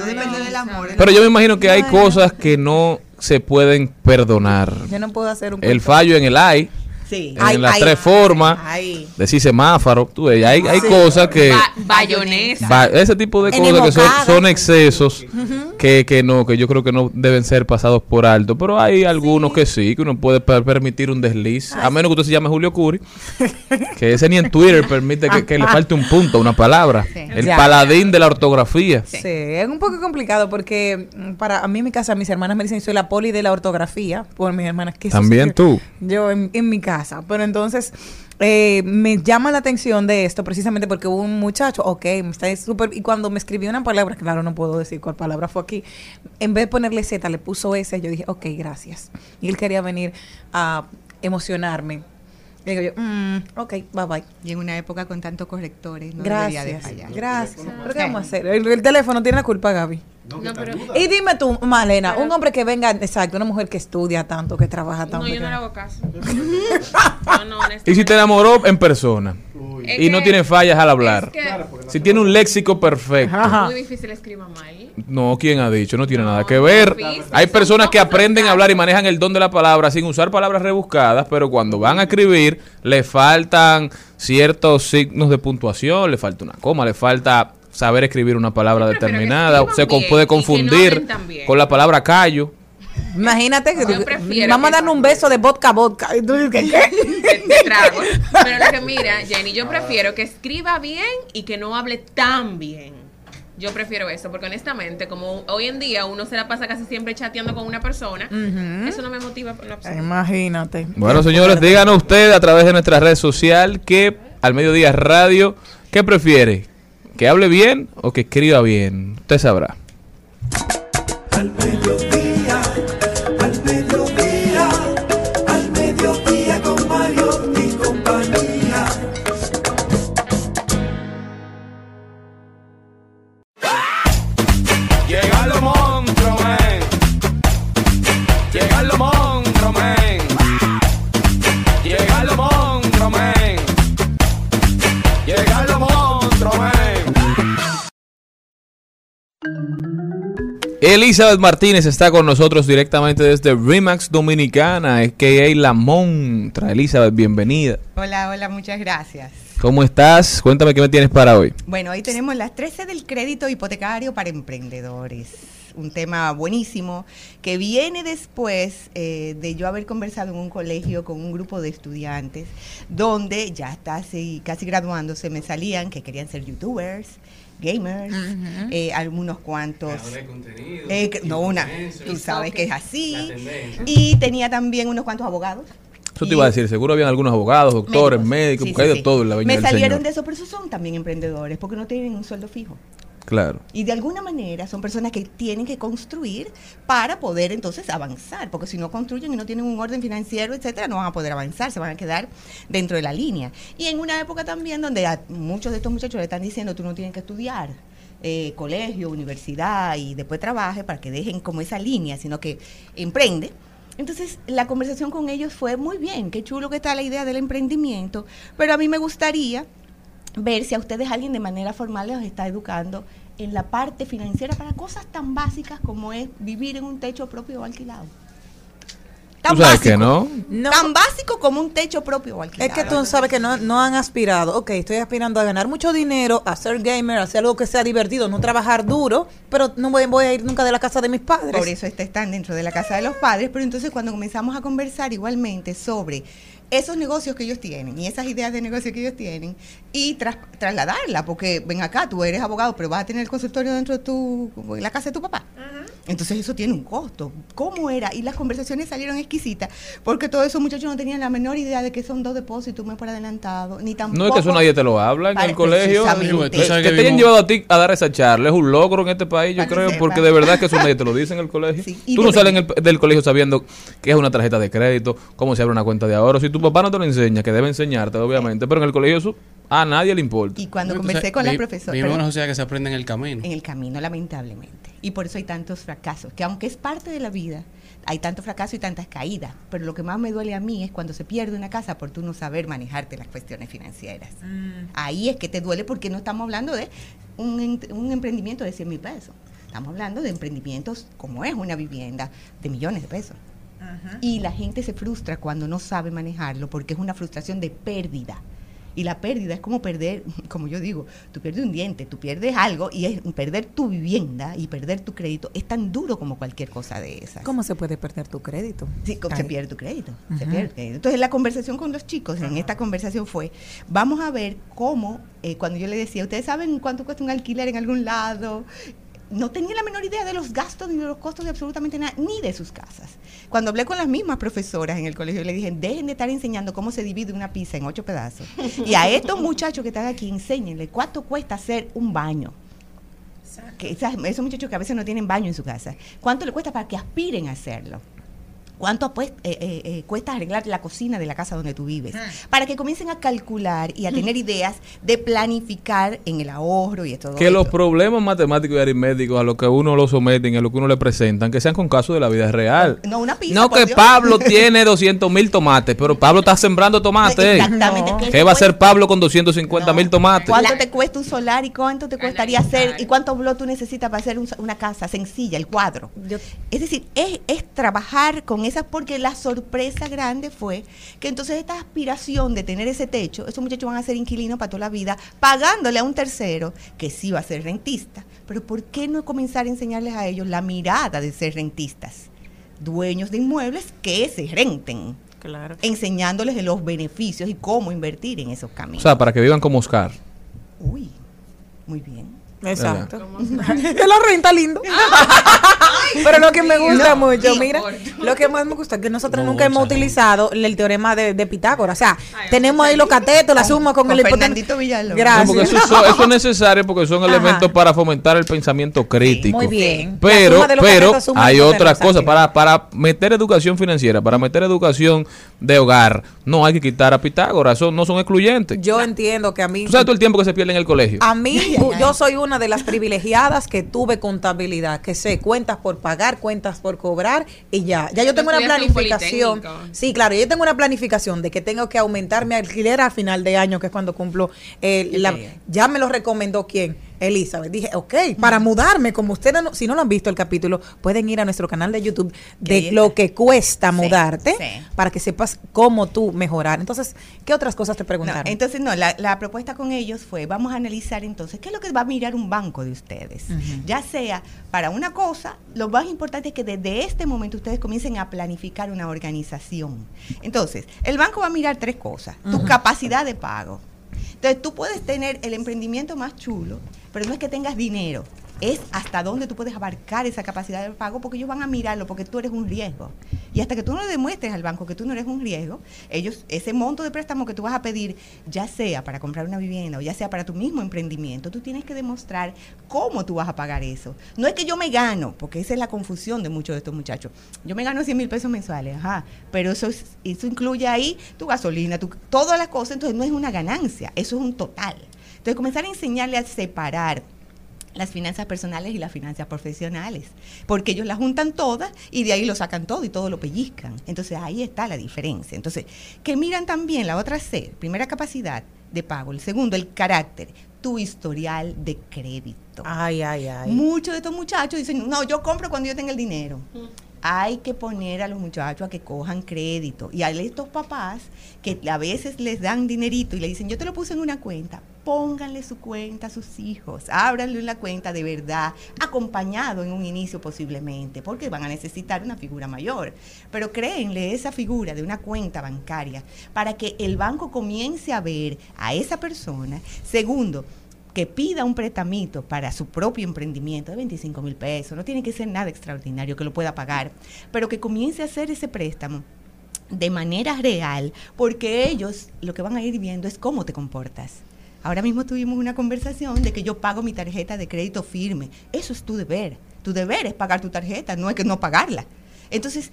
del Pero yo me imagino que hay cosas que no se pueden perdonar. Yo no puedo hacer un El fallo en el ay, Sí. en Ay, las ay, tres formas, ay. decir semáforo, tú ves, hay, hay Sí. cosas que... Ba- bayonesa. ese tipo de En cosas que son, excesos que, que no, que yo creo que no deben ser pasados por alto, pero hay algunos que sí, que uno puede per- permitir un desliz, a menos que usted se llame Julio Curi, que ese ni en Twitter permite que, que le falte un punto, una palabra, el Ya. paladín de la ortografía. Sí, es un poco complicado porque mm, para a mí en mi casa mis hermanas me dicen soy la poli de la ortografía por mis hermanas que También tú. yo en, en mi casa pero entonces eh, me llama la atención de esto precisamente porque hubo un muchacho ok me está súper y cuando me escribió una palabra claro no puedo decir cuál palabra fue aquí en vez de ponerle Z le puso S yo dije ok gracias. Y él quería venir a emocionarme. Y digo yo mm, ok bye bye Y en una época con tantos correctores, no debería de gracias fallar. gracias. ¿pero qué vamos a hacer? el, el teléfono tiene la culpa Gaby No, pero, y dime tú, Malena, un hombre que venga, exacto, una mujer que estudia tanto, que trabaja tanto. no, yo no le hago caso. No. Y si te enamoró en persona Es y no que- tiene fallas al hablar, es que- si tiene un léxico perfecto. Ajá. Muy difícil escriba mal. No, ¿quién ha dicho? No tiene nada que ver. difícil, Hay son personas que aprenden a hablar y manejan el don de la palabra sin usar palabras rebuscadas, pero cuando van a escribir le faltan ciertos signos de puntuación, le falta una coma, le falta saber escribir una palabra determinada, se bien puede confundir con la palabra callo. Imagínate que vamos a darle un beso de vodka vodka. Y tú dices, ¿qué? de trago. Pero lo que mira, Jenny, yo prefiero que escriba bien y que no hable tan bien. Yo prefiero eso, porque honestamente, como hoy en día uno se la pasa casi siempre chateando con una persona, eso no me motiva por absoluto. Imagínate. Bueno, señores, díganos ustedes a través de nuestra red social que al mediodía radio, ¿qué prefiere? ¿Que hable bien o que escriba bien? Usted sabrá. Elizabeth Martínez está con nosotros directamente desde Remax Dominicana, a.k.a. La Montra. Elizabeth, bienvenida. Hola, hola, muchas gracias. ¿Cómo estás? Cuéntame qué me tienes para hoy. Bueno, hoy tenemos las 13 del crédito hipotecario para emprendedores. Un tema buenísimo que viene después eh, de yo haber conversado en un colegio con un grupo de estudiantes donde ya casi, casi graduándose me salían que querían ser youtubers, gamers, eh, algunos cuantos. Eh, no, una, tú sabes que es así. Y tenía también unos cuantos abogados. Eso te iba a decir, seguro habían algunos abogados, doctores, médicos, Sí, porque hay de sí. todo en la viña Me del salieron Señor. de eso, pero esos son también emprendedores porque no tienen un sueldo fijo. Y de alguna manera son personas que tienen que construir para poder entonces avanzar, porque si no construyen y no tienen un orden financiero, etcétera, no van a poder avanzar, se van a quedar dentro de la línea. Y en una época también donde a muchos de estos muchachos le están diciendo tú no tienes que estudiar eh, colegio, universidad y después trabaje para que dejen como esa línea, sino que emprende. Entonces, la conversación con ellos fue muy bien, qué chulo que está la idea del emprendimiento, pero a mí me gustaría ver si a ustedes alguien de manera formal les está educando en la parte financiera para cosas tan básicas como es vivir en un techo propio o alquilado. Tú sabes que no. Tan básico como un techo propio o alquilado. Es que tú sabes que no, no han aspirado. Ok, estoy aspirando a ganar mucho dinero, a ser gamer, a hacer algo que sea divertido, no trabajar duro, pero no voy, voy a ir nunca de la casa de mis padres. Por eso este están dentro de la casa de los padres, pero entonces cuando comenzamos a conversar igualmente sobre esos negocios que ellos tienen y esas ideas de negocio que ellos tienen y tras- trasladarla, porque ven acá, tú eres abogado, pero vas a tener el consultorio dentro de tu, la casa de tu papá. Entonces eso tiene un costo. ¿Cómo era? Y las conversaciones salieron exquisitas, porque todos esos muchachos no tenían la menor idea de que son dos depósitos, un mes por adelantado, ni tampoco... No es que eso nadie te lo habla en el colegio. Que, te hayan llevado a ti a dar esa charla es un logro en este país, yo creo, porque de verdad que eso nadie te lo dice en el colegio. y Tú no sales el- del colegio sabiendo qué es una tarjeta de crédito, cómo se abre una cuenta de ahorro. Si tu papá no te lo enseña, que debe enseñarte, obviamente, pero en el colegio eso a nadie le importa. Y cuando No, conversé con la profesora... Vivimos una sociedad que se aprende en el camino. En el camino, lamentablemente. Y por eso hay tantos fracasos, que aunque es parte de la vida, hay tanto fracaso y tantas caídas. Pero lo que más me duele a mí es cuando se pierde una casa por tú no saber manejarte las cuestiones financieras. Ahí es que te duele porque no estamos hablando de un emprendimiento de 100 mil pesos. Estamos hablando de emprendimientos como es una vivienda de millones de pesos. Y la gente se frustra cuando no sabe manejarlo porque es una frustración de pérdida. Y la pérdida es como perder, como yo digo, tú pierdes un diente, tú pierdes algo y es perder tu vivienda y perder tu crédito es tan duro como cualquier cosa de esas. ¿Cómo se puede perder tu crédito? Sí, se pierde tu crédito. se Ujú. pierde el crédito. Entonces, la conversación con los chicos en esta conversación fue: vamos a ver cómo, eh, cuando yo le decía, ¿ustedes saben cuánto cuesta un alquiler en algún lado? No tenía la menor idea de los gastos ni de los costos de absolutamente nada, ni de sus casas. Cuando hablé con las mismas profesoras en el colegio, le dije: dejen de estar enseñando cómo se divide una pizza en ocho pedazos. Y a estos muchachos que están aquí, enséñenle cuánto cuesta hacer un baño que esos muchachos que a veces no tienen baño en su casa, ¿cuánto le cuesta para que aspiren a hacerlo? ¿Cuánto pues, eh, eh, eh, cuesta arreglar la cocina de la casa donde tú vives? Para que comiencen a calcular y a tener ideas de planificar en el ahorro y todo Que esto. los problemas matemáticos y aritméticos a los que uno lo someten, a lo que uno le presentan, que sean con casos de la vida real. No, una pizza, No que Dios. Pablo tiene 200 mil tomates, pero Pablo está sembrando tomates. Exactamente, ¿Qué, va a hacer Pablo con 250 mil tomates? ¿Cuánto te cuesta un solar y cuánto te costaría hacer y cuántos bloques tú necesitas para hacer un- una casa sencilla, el cuadro? es decir, es, es trabajar con esas porque la sorpresa grande fue que entonces esta aspiración de tener ese techo, esos muchachos van a ser inquilinos para toda la vida, pagándole a un tercero que sí va a ser rentista. Pero ¿por qué no comenzar a enseñarles a ellos la mirada de ser rentistas? Dueños de inmuebles que se renten. Claro. Enseñándoles de los beneficios y cómo invertir en esos O caminos. sea, para que vivan como Oscar. Uy, muy bien. Exacto. Es la renta lindo. Pero lo que me gusta No, mucho, mira, lo que más me gusta es que nosotros nunca hemos utilizado el teorema de, de Pitágoras. O sea, tenemos ahí los catetos, la suma con, con el Villalobos. Gracias. No, porque eso, eso- eso es necesario porque son Ajá. elementos para fomentar el pensamiento crítico. Muy bien. Pero, pero catetos hay los otra catetos, cosa. exacto. Para, para meter educación financiera, para meter educación de hogar, no hay que quitar a Pitágoras. Eso no son excluyentes. Yo entiendo que a mí Tú sabes todo el tiempo que se pierde en el colegio. A mí, yo soy una de las privilegiadas que tuve contabilidad, que sé cuentas por pagar, cuentas por cobrar y ya. Ya yo tengo una un planificación. Sí, claro, yo tengo una planificación de que tengo que aumentar mi alquiler a final de año, que es cuando cumplo. eh, la- ya me lo recomendó quién. Elizabeth. Dije, ok, para mudarme, como ustedes, no- si no lo han visto el capítulo, pueden ir a nuestro canal de YouTube de lo que cuesta mudarte sí. para que sepas cómo tú mejorar. Entonces, ¿qué otras cosas te No, preguntaron? entonces, no, la, la propuesta con ellos fue, vamos a analizar entonces, ¿qué es lo que va a mirar un banco de ustedes? Ya sea para una cosa, lo más importante es que desde este momento ustedes comiencen a planificar una organización. Entonces, el banco va a mirar tres cosas. Tu capacidad de pago. Entonces, tú puedes tener el emprendimiento más chulo, pero no es que tengas dinero. Es hasta dónde tú puedes abarcar esa capacidad de pago porque ellos van a mirarlo porque tú eres un riesgo. Y hasta que tú no demuestres al banco que tú no eres un riesgo, ellos, ese monto de préstamo que tú vas a pedir, ya sea para comprar una vivienda o ya sea para tu mismo emprendimiento, tú tienes que demostrar cómo tú vas a pagar eso. No es que yo me gano, porque esa es la confusión de muchos de estos muchachos. Yo me gano 100 mil pesos mensuales, ajá, pero eso, es- eso incluye ahí tu gasolina, tu, todas las cosas, entonces no es una ganancia, eso es un total. Entonces comenzar a enseñarle a separar las finanzas personales y las finanzas profesionales, porque ellos las juntan todas y de ahí lo sacan todo y todo lo pellizcan. Entonces ahí está la diferencia. Entonces, que miran también la otra C, primera capacidad de pago, el segundo, el carácter, tu historial de crédito. Ay, ay, ay. Muchos de estos muchachos dicen, no, yo compro cuando yo tenga el dinero. Hay que poner a los muchachos a que cojan crédito. Y a estos papás que a veces les dan dinerito y le dicen, yo te lo puse en una cuenta, pónganle su cuenta a sus hijos, ábranle una cuenta de verdad, acompañado en un inicio posiblemente, porque van a necesitar una figura mayor. Pero créenle esa figura de una cuenta bancaria para que el banco comience a ver a esa persona. Segundo, que pida un préstamo para su propio emprendimiento de 25 mil pesos, no tiene que ser nada extraordinario que lo pueda pagar, pero que comience a hacer ese préstamo de manera real, porque ellos lo que van a ir viendo es cómo te comportas. Ahora mismo tuvimos una conversación de que yo pago mi tarjeta de crédito firme. Eso es tu deber. Tu deber es pagar tu tarjeta, no es que no pagarla. Entonces,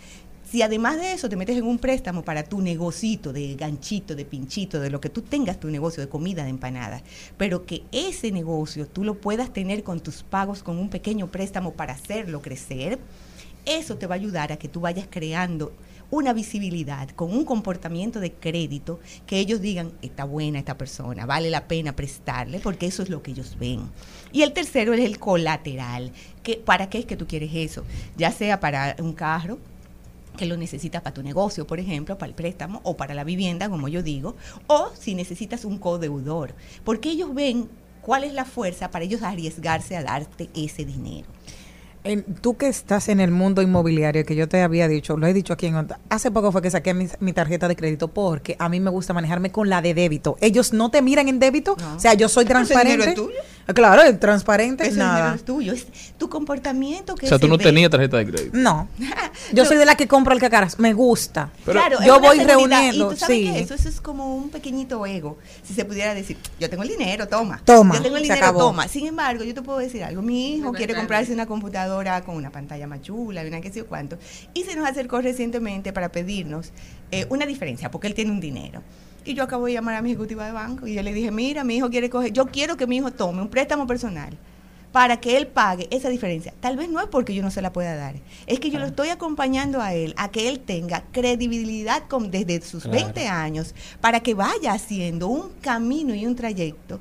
Si además de eso te metes en un préstamo para tu negocito de ganchito, de pinchito, de lo que tú tengas tu negocio de comida, de empanadas, pero que ese negocio tú lo puedas tener con tus pagos, con un pequeño préstamo para hacerlo crecer, eso te va a ayudar a que tú vayas creando una visibilidad, con un comportamiento de crédito, que ellos digan, está buena esta persona, vale la pena prestarle, porque eso es lo que ellos ven. Y el tercero es el colateral. ¿Para qué es que tú quieres eso? Ya sea para un carro, que lo necesitas para tu negocio, por ejemplo, para el préstamo o para la vivienda, como yo digo, o si necesitas un codeudor, porque ellos ven cuál es la fuerza para ellos arriesgarse a darte ese dinero. En- tú que estás en el mundo inmobiliario, que yo te había dicho, lo he dicho aquí en hace poco fue que saqué mi, mi tarjeta de crédito porque a mí me gusta manejarme con la de débito. Ellos no te miran en débito, o sea, yo soy ese dinero transparente. es tuyo. Claro, el transparente, Ese dinero nada. es tuyo, es tu comportamiento que O sea, tú se no ve. tenías tarjeta de crédito. No. Yo soy de la que compro el cacaras, me gusta. claro, es yo una voy seguridad. reuniendo, Y tú sabes sí. que eso, eso es como un pequeñito ego. Si se pudiera decir, yo tengo el dinero, toma. Toma, Yo tengo el dinero, acabó. toma. Sin embargo, yo te puedo decir algo. Mi hijo quiere comprarse una computadora con una pantalla más chula, y una qué sé cuánto. Y se nos acercó recientemente para pedirnos eh, una diferencia, porque él tiene un dinero. Y yo acabo de llamar a mi ejecutiva de banco y yo le dije, mira, mi hijo quiere coger, yo quiero que mi hijo tome un préstamo personal para que él pague esa diferencia. Tal vez no es porque yo no se la pueda dar, es que yo lo estoy acompañando a él, a que él tenga credibilidad con, desde sus Claro. 20 años, para que vaya haciendo un camino y un trayecto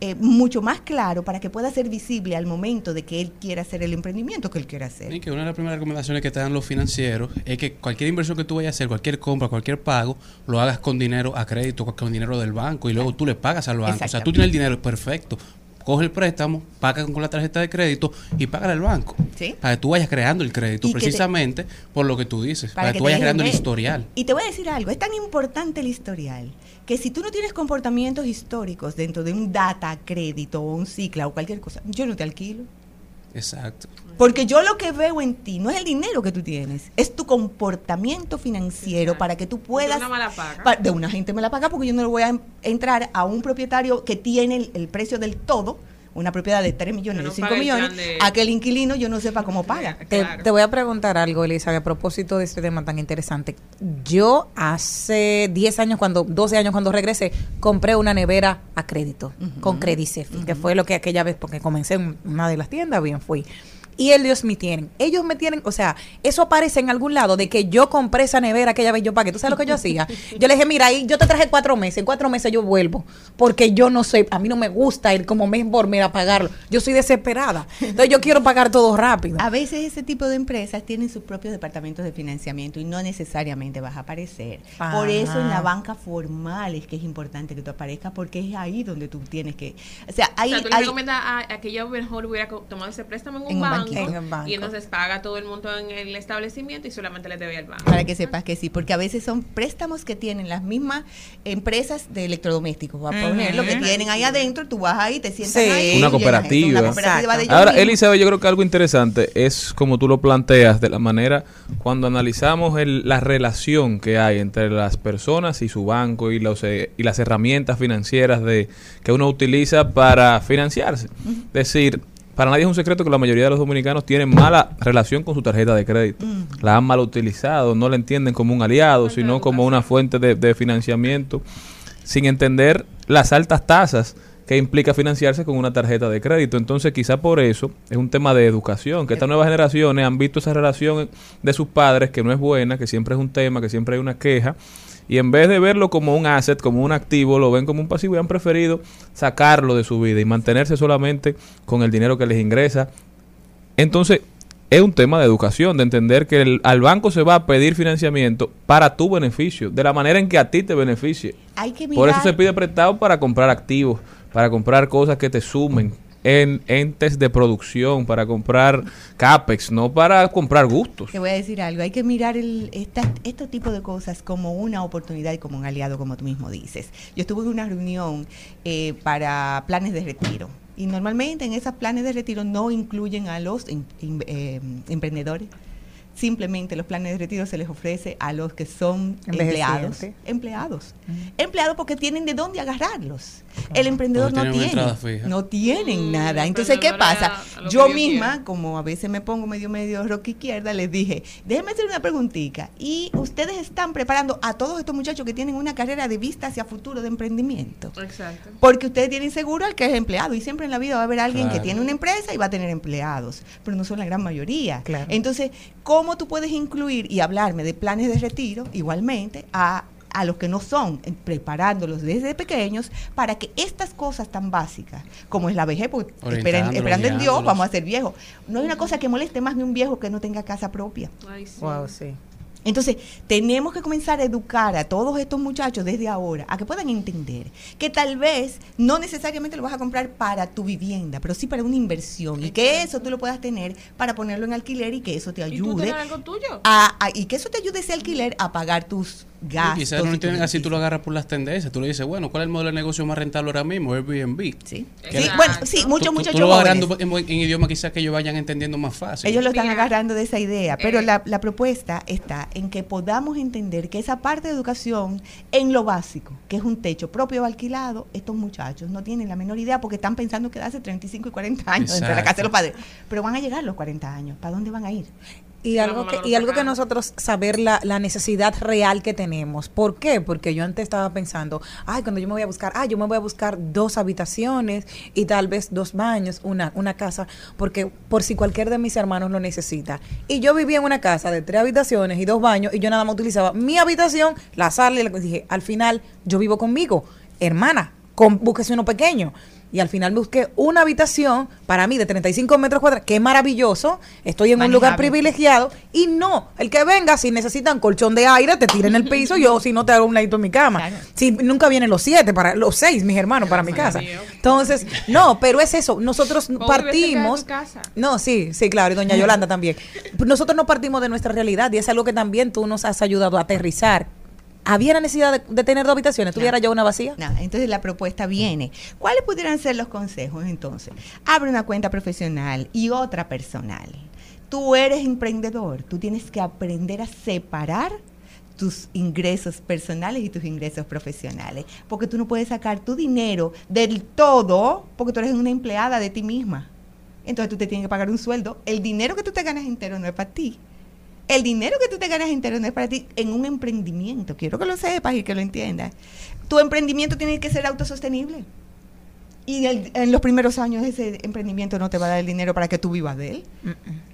eh, mucho más claro para que pueda ser visible al momento de que él quiera hacer el emprendimiento que él quiera hacer. Y que una de las primeras recomendaciones que te dan los financieros es que cualquier inversión que tú vayas a hacer, cualquier compra, cualquier pago, lo hagas con dinero a crédito, con dinero del banco y luego tú le pagas al banco. O sea, tú tienes el dinero, perfecto. Coge el préstamo, paga con la tarjeta de crédito y paga al banco. Sí. Para que tú vayas creando el crédito, te- precisamente por lo que tú dices. Para, que que tú vayas creando el historial. Y te voy a decir algo, es tan importante el historial que si tú no tienes comportamientos históricos dentro de un data crédito o un cicla o cualquier cosa, yo no te alquilo. Exacto. Porque yo lo que veo en ti no es el dinero que tú tienes, es tu comportamiento financiero para que tú puedas... una mala paga. pa- de una gente me la paga porque yo no le voy a en- entrar a un propietario que tiene el, el precio del todo, una propiedad de 3 millones, no de 5 paga el millones, de- a que el inquilino yo no sepa cómo paga. Te, te voy a preguntar algo, Elisa, a propósito de este tema tan interesante. Yo hace 10 años, cuando 12 años cuando regresé, compré una nevera a crédito, con Credicef, que fue lo que aquella vez, porque comencé en una de las tiendas, bien fui. Y ellos me tienen, ellos me tienen, o sea, eso aparece en algún lado de que yo compré esa nevera aquella vez yo pagué. ¿Tú sabes lo que yo hacía? Yo le dije, mira, ahí yo te traje cuatro meses, en cuatro meses yo vuelvo, porque yo no sé, a mí no me gusta ir como mes por mes a pagarlo. Yo soy desesperada. Entonces yo quiero pagar todo rápido. A veces ese tipo de empresas tienen sus propios departamentos de financiamiento y no necesariamente vas a aparecer. Por eso en la banca formal es que es importante que tú aparezcas porque es ahí donde tú tienes que... O sea, hay... o sea, tú le recomiendas a, a que mejor hubiera tomado ese préstamo en un, En un banco, banquito. En un banco. y entonces paga todo el monto en el establecimiento y solamente le debe al banco. para que sepas que sí, porque a veces son préstamos que tienen las mismas empresas de electrodomésticos. Voy a poner lo que tienen ahí adentro, tú vas ahí, te sientas Sí. ahí. Una cooperativa. Una cooperativa de Ahora. Elizabeth, yo creo que algo interesante es como tú lo planteas, de la manera cuando analizamos el- la relación que hay entre las personas y su banco y, los, eh, y las herramientas financieras de que uno utiliza para financiarse. Es decir, para nadie es un secreto que la mayoría de los dominicanos tienen mala relación con su tarjeta de crédito. La han mal utilizado, no la entienden como un aliado, sino como una fuente de, de financiamiento, sin entender las altas tasas que implica financiarse con una tarjeta de crédito. Entonces, quizá por eso es un tema de educación, que estas nuevas generaciones han visto esa relación de sus padres que no es buena, que siempre es un tema, que siempre hay una queja, y en vez de verlo como un asset, como un activo, lo ven como un pasivo y han preferido sacarlo de su vida y mantenerse solamente con el dinero que les ingresa. Entonces, es un tema de educación, de entender que el- al banco se va a pedir financiamiento para tu beneficio, de la manera en que a ti te beneficie. Hay que Por eso se pide prestado para comprar activos, para comprar cosas que te sumen en entes de producción, para comprar CAPEX, no para comprar gustos. Te voy a decir algo, hay que mirar el, esta, este tipo de cosas como una oportunidad y como un aliado, como tú mismo dices. Yo estuve en una reunión eh, para planes de retiro y normalmente en esos planes de retiro no incluyen a los em- em- eh, emprendedores. Simplemente los planes de retiro se les ofrece a los que son empleados. Empleados. Empleados porque tienen de dónde agarrarlos. El emprendedor no tiene. No Mm, tienen nada. Entonces, ¿qué pasa? Yo misma, como a veces me pongo medio medio rock izquierda, les dije, déjenme hacer una preguntita. ¿Y ustedes están preparando a todos estos muchachos que tienen una carrera de vista hacia futuro de emprendimiento? Exacto. Porque ustedes tienen seguro al que es empleado y siempre en la vida va a haber alguien que tiene una empresa y va a tener empleados, pero no son la gran mayoría. Claro. Entonces, ¿cómo tú puedes incluir y hablarme de planes de retiro igualmente a a los que no son, eh, preparándolos desde pequeños para que estas cosas tan básicas, como es la vejez, porque esperen- Orientándolos, esperando en Dios, vamos a ser viejos. No hay una cosa que moleste más de un viejo que no tenga casa propia. Ay, sí. Wow, sí. Entonces, tenemos que comenzar a educar a todos estos muchachos desde ahora, a que puedan entender que tal vez no necesariamente lo vas a comprar para tu vivienda, pero sí para una inversión y que eso tú lo puedas tener para ponerlo en alquiler y que eso te ¿Y tú ayude algo tuyo? a, a- y que eso te ayude ese alquiler a pagar tus gastos. quizás no entienden así, tú lo agarras por las tendencias. Tú le dices, bueno, ¿cuál es el modelo de negocio más rentable ahora mismo? Airbnb. Sí. Que Sí, bueno, sí, muchos tú- muchachos Tú lo vas agarrando en, en idioma quizás que ellos vayan entendiendo más fácil. Ellos lo están Mira, agarrando de esa idea, pero eh, la, la propuesta está en que podamos entender que esa parte de educación en lo básico, que es un techo propio o alquilado, estos muchachos no tienen la menor idea porque están pensando quedarse 35 y 40 años dentro de la casa de los padres. Pero van a llegar los 40 años. ¿Para dónde van a ir? Y algo, que, y algo que nosotros saber la, la necesidad real que tenemos. ¿Por qué? Porque yo antes estaba pensando, ay, cuando yo me voy a buscar, ay, yo me voy a buscar dos habitaciones y tal vez dos baños, una, una casa, porque por si cualquier de mis hermanos lo necesita. Y yo vivía en una casa de tres habitaciones y dos baños y yo nada más utilizaba mi habitación, la sala y la dije, al final yo vivo conmigo, hermana, con, búsquese uno pequeño. Y al final busqué una habitación para mí de 35 metros cuadrados, que es maravilloso. Estoy en un lugar privilegiado. Y no, el que venga, si necesitan colchón de aire, te tira en el piso. Yo, si no, te hago un ladito en mi cama. Claro. Si nunca vienen los siete, para los seis, mis hermanos, para mi casa. Entonces, no, pero es eso. Nosotros partimos. casa. No, sí, sí, claro, y doña Yolanda también. Nosotros no partimos de nuestra realidad y es algo que también tú nos has ayudado a aterrizar. ¿Había la necesidad de, de tener dos habitaciones? ¿Tuviera ya una vacía? No, entonces la propuesta viene. ¿Cuáles pudieran ser los consejos entonces? Abre una cuenta profesional y otra personal. Tú eres emprendedor, tú tienes que aprender a separar tus ingresos personales y tus ingresos profesionales, porque tú no puedes sacar tu dinero del todo porque tú eres una empleada de ti misma. Entonces tú te tienes que pagar un sueldo. El dinero que tú te ganas entero no es para ti. El dinero que tú te ganas entero no es para ti en un emprendimiento. Quiero que lo sepas y que lo entiendas. Tu emprendimiento tiene que ser autosostenible. Y el- en los primeros años ese emprendimiento no te va a dar el dinero para que tú vivas de él.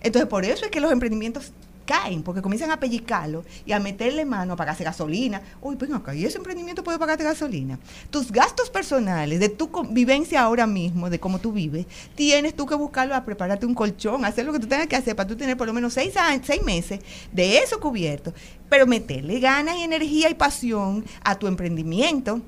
Entonces, por eso es que los emprendimientos caen, porque comienzan a pellizcarlo y a meterle mano a pagarse gasolina. Uy, ven acá, y ese emprendimiento puede pagarte gasolina. Tus gastos personales, de tu convivencia ahora mismo, de cómo tú vives, tienes tú que buscarlo a prepararte un colchón, hacer lo que tú tengas que hacer para tú tener por lo menos seis, años, seis meses de eso cubierto. Pero meterle ganas y energía y pasión a tu emprendimiento.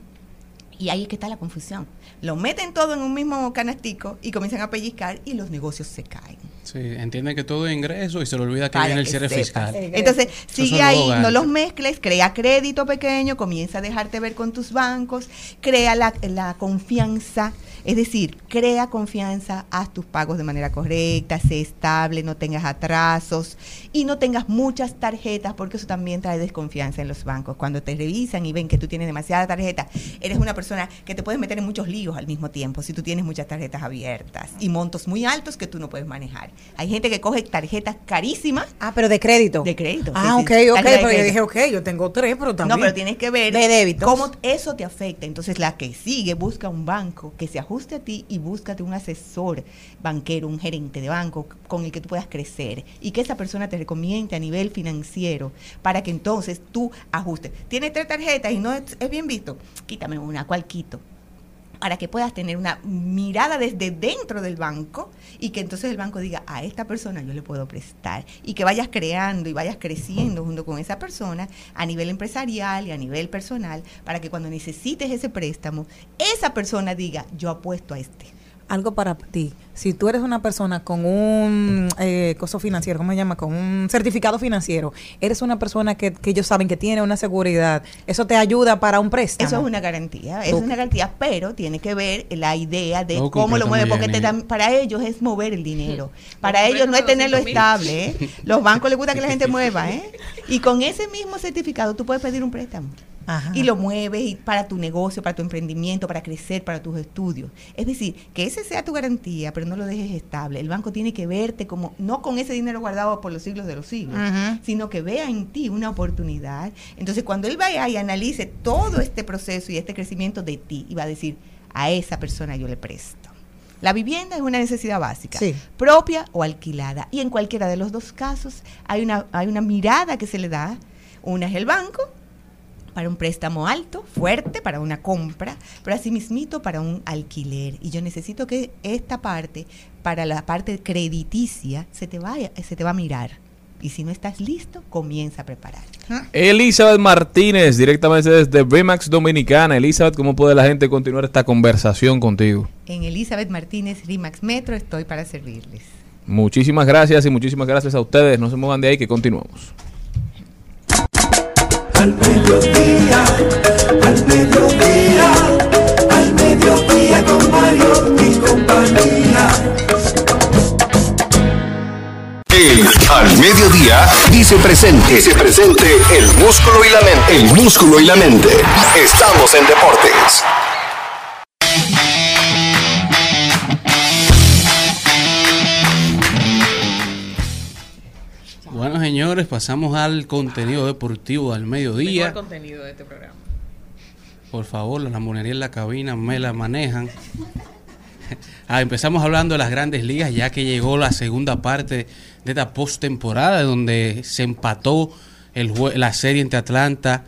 Y ahí es que está la confusión. Lo meten todo en un mismo canastico y comienzan a pellizcar y los negocios se caen. Sí, entienden que todo es ingreso y se le olvida que Para viene el que cierre fiscal. Entonces, sigue ahí, no los mezcles, crea crédito pequeño, comienza a dejarte ver con tus bancos, crea la, la confianza, es decir, crea confianza, haz tus pagos de manera correcta, sé estable, no tengas atrasos y no tengas muchas tarjetas porque eso también trae desconfianza en los bancos. Cuando te revisan y ven que tú tienes demasiada tarjeta, eres una persona que te puedes meter en muchos líos al mismo tiempo si tú tienes muchas tarjetas abiertas y montos muy altos que tú no puedes manejar. Hay gente que coge tarjetas carísimas. Ah, pero de crédito. De crédito. Ah, sí, ok, sí, ok. Pero yo dije, ok, yo tengo tres, pero también. No, pero tienes que ver De cómo eso te afecta. Entonces, la que sigue, busca un banco que se ajuste a ti y búscate un asesor banquero, un gerente de banco con el que tú puedas crecer y que esa persona te recomiende a nivel financiero para que entonces tú ajustes. Tienes tres tarjetas y no es, es bien visto. Quítame una, ¿cuál quito? Para que puedas tener una mirada desde dentro del banco y que entonces el banco diga, a esta persona yo le puedo prestar y que vayas creando y vayas creciendo junto con esa persona a nivel empresarial y a nivel personal para que cuando necesites ese préstamo, esa persona diga, yo apuesto a este. Algo para ti. Si tú eres una persona con un eh, coso financiero, ¿cómo se llama? Con un certificado financiero, eres una persona que, que ellos saben que tiene una seguridad, eso te ayuda para un préstamo. Eso es una garantía, es Ok. una garantía, pero tiene que ver la idea de No, cómo lo mueve, porque te dan, para ellos es mover el dinero. Para Los ellos no es tenerlo 200.000. estable. ¿eh? Los bancos les gusta que la gente mueva, ¿eh? Y con ese mismo certificado tú puedes pedir un préstamo. Ajá. Y lo mueves y para tu negocio, para tu emprendimiento, para crecer, para tus estudios. Es decir, que ese sea tu garantía, pero no lo dejes estable. El banco tiene que verte como, no con ese dinero guardado por los siglos de los siglos, sino que vea en ti una oportunidad. Entonces, cuando él vaya y analice todo este proceso y este crecimiento de ti, y va a decir, a esa persona yo le presto. La vivienda es una necesidad básica, Sí. propia o alquilada. Y en cualquiera de los dos casos hay una, hay una mirada que se le da. Una es el banco, para un préstamo alto, fuerte, para una compra, pero asimismito para un alquiler. Y yo necesito que esta parte, para la parte crediticia, se te vaya, se te va a mirar. Y si no estás listo, comienza a preparar. Elizabeth Martínez, directamente desde Remax Dominicana. Elizabeth, ¿cómo puede la gente continuar esta conversación contigo? En Elizabeth Martínez, Rimax Metro, estoy para servirles. Muchísimas gracias y muchísimas gracias a ustedes. No se muevan de ahí que continuamos. Al mediodía, al mediodía, al mediodía con Mario y compañía. El Al Mediodía dice presente. Dice presente el músculo y la mente. El músculo y la mente. Estamos en deportes. Señores, pasamos al contenido deportivo al mediodía. Mejor contenido de este programa. Por favor, la monería en la cabina me la manejan. Ah, empezamos hablando de las grandes ligas, ya que llegó la segunda parte de esta postemporada, donde se empató el jue- la serie entre Atlanta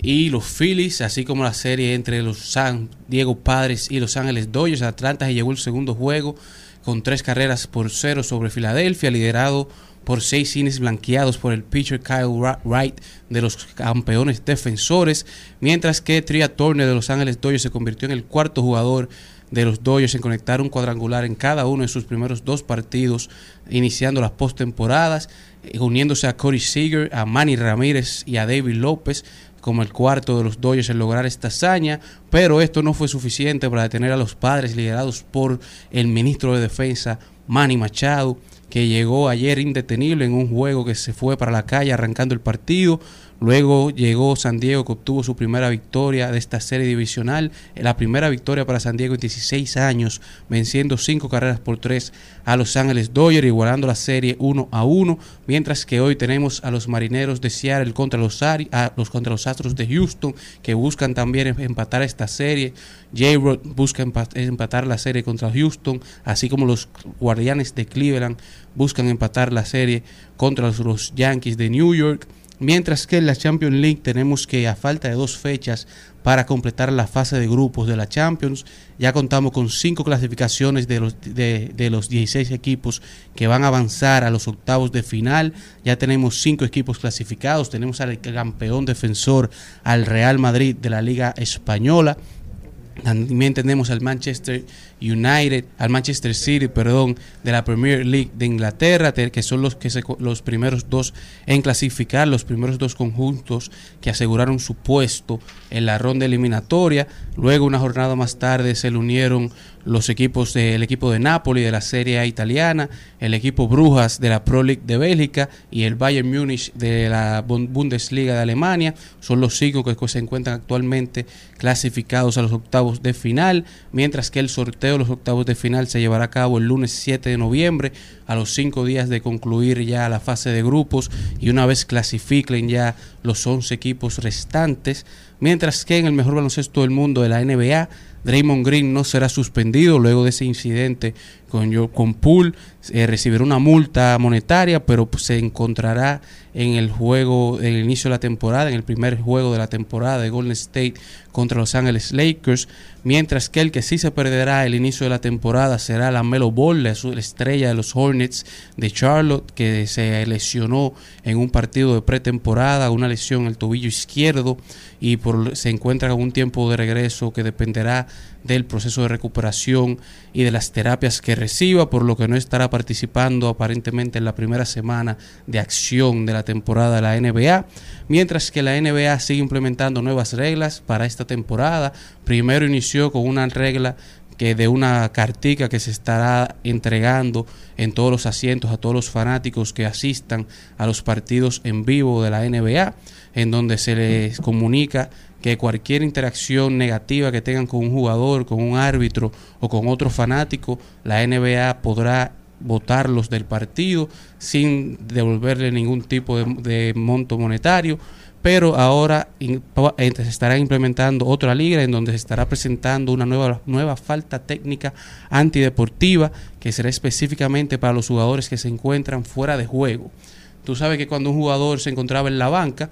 y los Phillies, así como la serie entre los San Diego Padres y Los Ángeles Dodgers. Atlanta se llevó el segundo juego con tres carreras por cero sobre Filadelfia, liderado por seis innings blanqueados por el pitcher Kyle Wright de los campeones defensores, mientras que Tria Turner de Los Ángeles Dodgers se convirtió en el cuarto jugador de los Dodgers en conectar un cuadrangular en cada uno de sus primeros dos partidos, iniciando las postemporadas, eh, uniéndose a Corey Seager, a Manny Ramírez y a David López como el cuarto de los Dodgers en lograr esta hazaña, pero esto no fue suficiente para detener a los padres liderados por el ministro de Defensa, Manny Machado, que llegó ayer indetenible en un juego que se fue para la calle arrancando el partido. Luego llegó San Diego que obtuvo su primera victoria de esta serie divisional, la primera victoria para San Diego en 16 años, venciendo cinco carreras por tres a Los Ángeles Dodgers, igualando la serie 1 a 1, mientras que hoy tenemos a los Marineros de Seattle contra los, contra los Astros de Houston, que buscan también em- empatar esta serie. J-Rod busca empa- empatar la serie contra Houston, así como los Guardianes de Cleveland buscan empatar la serie contra los Yankees de New York. Mientras que en la Champions League tenemos que a falta de dos fechas para completar la fase de grupos de la Champions, ya contamos con cinco clasificaciones de los, de, los 16 equipos que van a avanzar a los octavos de final. Ya tenemos cinco equipos clasificados, tenemos al campeón defensor, al Real Madrid de la Liga Española. También tenemos al Manchester United, al Manchester City, perdón, de la Premier League de Inglaterra, te- que son los que se los primeros dos en clasificar, los primeros dos conjuntos que aseguraron su puesto en la ronda eliminatoria. Luego, una jornada más tarde, se le unieron los equipos del equipo de Napoli de la Serie A italiana, el equipo Brujas de la Pro League de Bélgica y el Bayern Múnich de la Bund- Bundesliga de Alemania. Son los cinco que se encuentran actualmente clasificados a los octavos de final, mientras que el sorteo los octavos de final se llevará a cabo el lunes 7 de noviembre, a los cinco días de concluir ya la fase de grupos y una vez clasifiquen ya los 11 equipos restantes, mientras que en el mejor baloncesto del mundo de la NBA, Draymond Green no será suspendido luego de ese incidente con, yo- con Poole. Eh, recibirá una multa monetaria, pero se encontrará en el juego, en el inicio de la temporada, en el primer juego de la temporada de Golden State contra Los Ángeles Lakers. Mientras que el que sí se perderá el inicio de la temporada será la Melo Ball, la estrella de los Hornets de Charlotte, que se lesionó en un partido de pretemporada, una lesión en el tobillo izquierdo y por, se encuentra con un tiempo de regreso que dependerá del proceso de recuperación y de las terapias que reciba, por lo que no estará participando aparentemente en la primera semana de acción de la temporada de la NBA, mientras que la NBA sigue implementando nuevas reglas para esta temporada. Primero inició con una regla que de una cartica que se estará entregando en todos los asientos a todos los fanáticos que asistan a los partidos en vivo de la NBA, en donde se les comunica que cualquier interacción negativa que tengan con un jugador, con un árbitro o con otro fanático, la NBA podrá votarlos del partido sin devolverle ningún tipo de, de monto monetario pero ahora eh, se estará implementando otra liga en donde se estará presentando una nueva, nueva falta técnica antideportiva que será específicamente para los jugadores que se encuentran fuera de juego. Tú sabes que cuando un jugador se encontraba en la banca,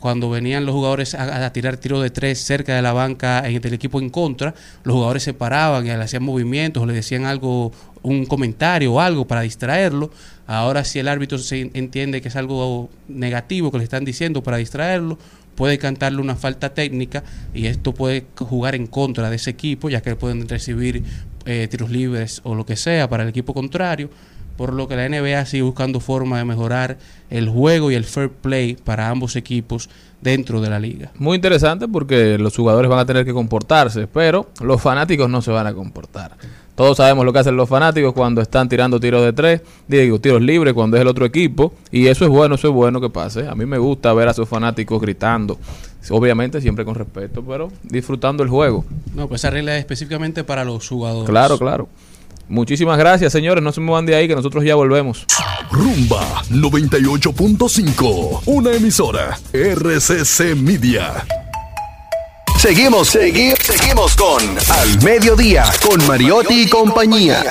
cuando venían los jugadores a, tirar tiro de tres cerca de la banca en, del equipo en contra, los jugadores se paraban y le hacían movimientos o le decían algo, un comentario o algo para distraerlo. Ahora si el árbitro se entiende que es algo negativo que le están diciendo para distraerlo, puede cantarle una falta técnica y esto puede jugar en contra de ese equipo, ya que pueden recibir eh, tiros libres o lo que sea para el equipo contrario por lo que la NBA sigue buscando forma de mejorar el juego y el fair play para ambos equipos dentro de la liga. Muy interesante porque los jugadores van a tener que comportarse, pero los fanáticos no se van a comportar. Todos sabemos lo que hacen los fanáticos cuando están tirando tiros de tres, digo, tiros libres cuando es el otro equipo, y eso es bueno, eso es bueno que pase. A mí me gusta ver a sus fanáticos gritando, obviamente siempre con respeto, pero disfrutando el juego. No, pues esa regla es específicamente para los jugadores. Claro, claro. Muchísimas gracias, señores. No se muevan de ahí, que nosotros ya volvemos. Rumba 98.5, una emisora RCC Media. Seguimos, segui- seguimos con Al Mediodía, con Mariotti y compañía.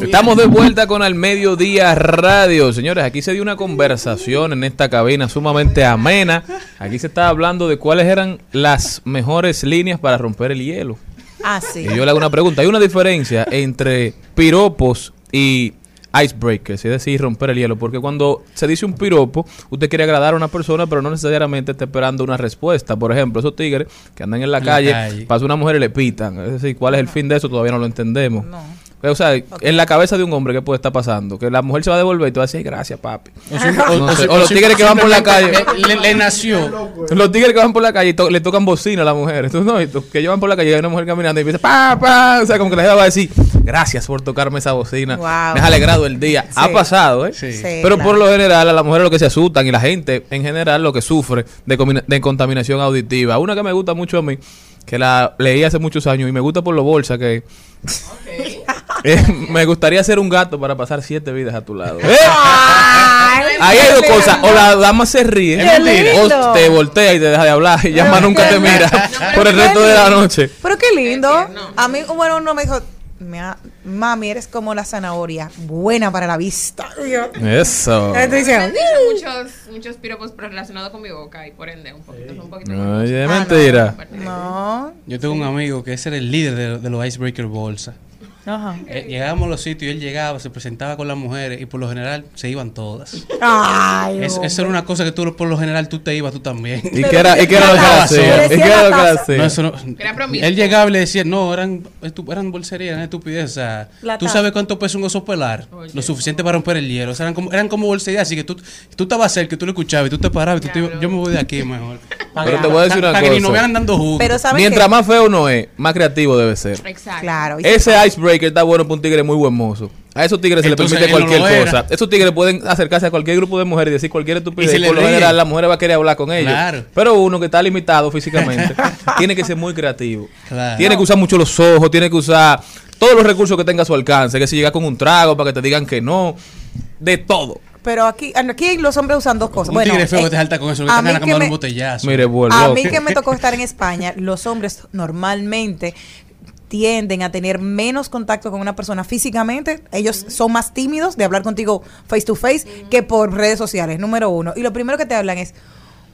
Estamos de vuelta con Al Mediodía Radio. Señores, aquí se dio una conversación en esta cabina sumamente amena. Aquí se estaba hablando de cuáles eran las mejores líneas para romper el hielo. Ah, sí. Y yo le hago una pregunta. ¿Hay una diferencia entre piropos y icebreakers? Es decir, romper el hielo. Porque cuando se dice un piropo, usted quiere agradar a una persona, pero no necesariamente está esperando una respuesta. Por ejemplo, esos tigres que andan en la En la calle, calle. pasa una mujer y le pitan. Es decir, ¿cuál es el fin de eso? Todavía no lo entendemos. O sea, en la cabeza de un hombre, ¿qué puede estar pasando? Que la mujer se va a devolver y te va a decir, gracias, papi. O No sé. los tigres que van por la calle. Le, le nació. Los tigres que van por la calle y to- le tocan bocina a la mujer. Entonces, no, y que llevan por la calle y hay una mujer caminando y empieza, pa, pa. O sea, como que la gente va a decir, gracias por tocarme esa bocina. Wow. Me has alegrado el día. Sí. Ha pasado, ¿eh? Sí, Pero claro. por lo general, a las mujeres lo que se asustan y la gente en general lo que sufre de contaminación auditiva. Una que me gusta mucho a mí, que la leí hace muchos años y me gusta por lo bolsa que. Eh, me gustaría ser un gato para pasar siete vidas a tu lado. ¿Eh? Ahí hay dos cosas. O la dama se ríe. O te voltea y te deja de hablar. Y ya más nunca te mira por el resto de la noche. Pero qué lindo. A mí, bueno, uno me dijo, "Mira, mami, eres como la zanahoria, buena para la vista. Eso. Entonces muchos, muchos piropos relacionados con mi boca y por ende un poquito, un poquito. Oye, Ah, mentira. No. Yo tengo un amigo que era el líder de, de los Icebreaker Bolsa. Ajá. Eh, llegábamos a los sitios y él llegaba, se presentaba con las mujeres y por lo general se iban todas. Ay, Es- hombre. eso era una cosa que tú por lo general tú te ibas tú también. ¿Y qué era, y qué era lo que hacía? ¿Y qué era lo que hacía? No, eso no- Era promiscuo. él llegaba y le decía, no, eran, estu- eran bolserías, eran estupidez. O sea, La tú sabes cuánto pesa un oso polar, lo suficiente para romper el hielo. O sea, eran como, eran como bolserías, así que tú, tú estabas cerca, tú lo escuchabas y tú te parabas y tú te ibas, yo me voy de aquí mejor. Pero te voy a decir una Para que ni nos cosa. vean dando jugo. Pero ¿sabes Mientras qué? más feo uno es, más creativo debe ser. Exacto. Claro. Ese icebreaker está bueno para un tigre muy buen mozo. A esos tigres se les permite no cualquier cosa. Esos tigres pueden acercarse a cualquier grupo de mujeres y decir cualquier estupidez. Y por lo general, la mujer va a querer hablar con ellos. Claro. Pero uno que está limitado físicamente tiene que ser muy creativo. Claro. Tiene que usar mucho los ojos, tiene que usar todos los recursos que tenga a su alcance. Que si llega con un trago para que te digan que no. De todo. Pero aquí, aquí los hombres usan dos cosas. Un Bueno, tigre feo eh, que te salta con eso, que a te mí gana que como me- un botellazo. Mire, vuelvo. A mí que me tocó estar en España, los hombres normalmente tienden a tener menos contacto con una persona físicamente, ellos son más tímidos de hablar contigo face to face que por redes sociales, número uno. Y lo primero que te hablan es,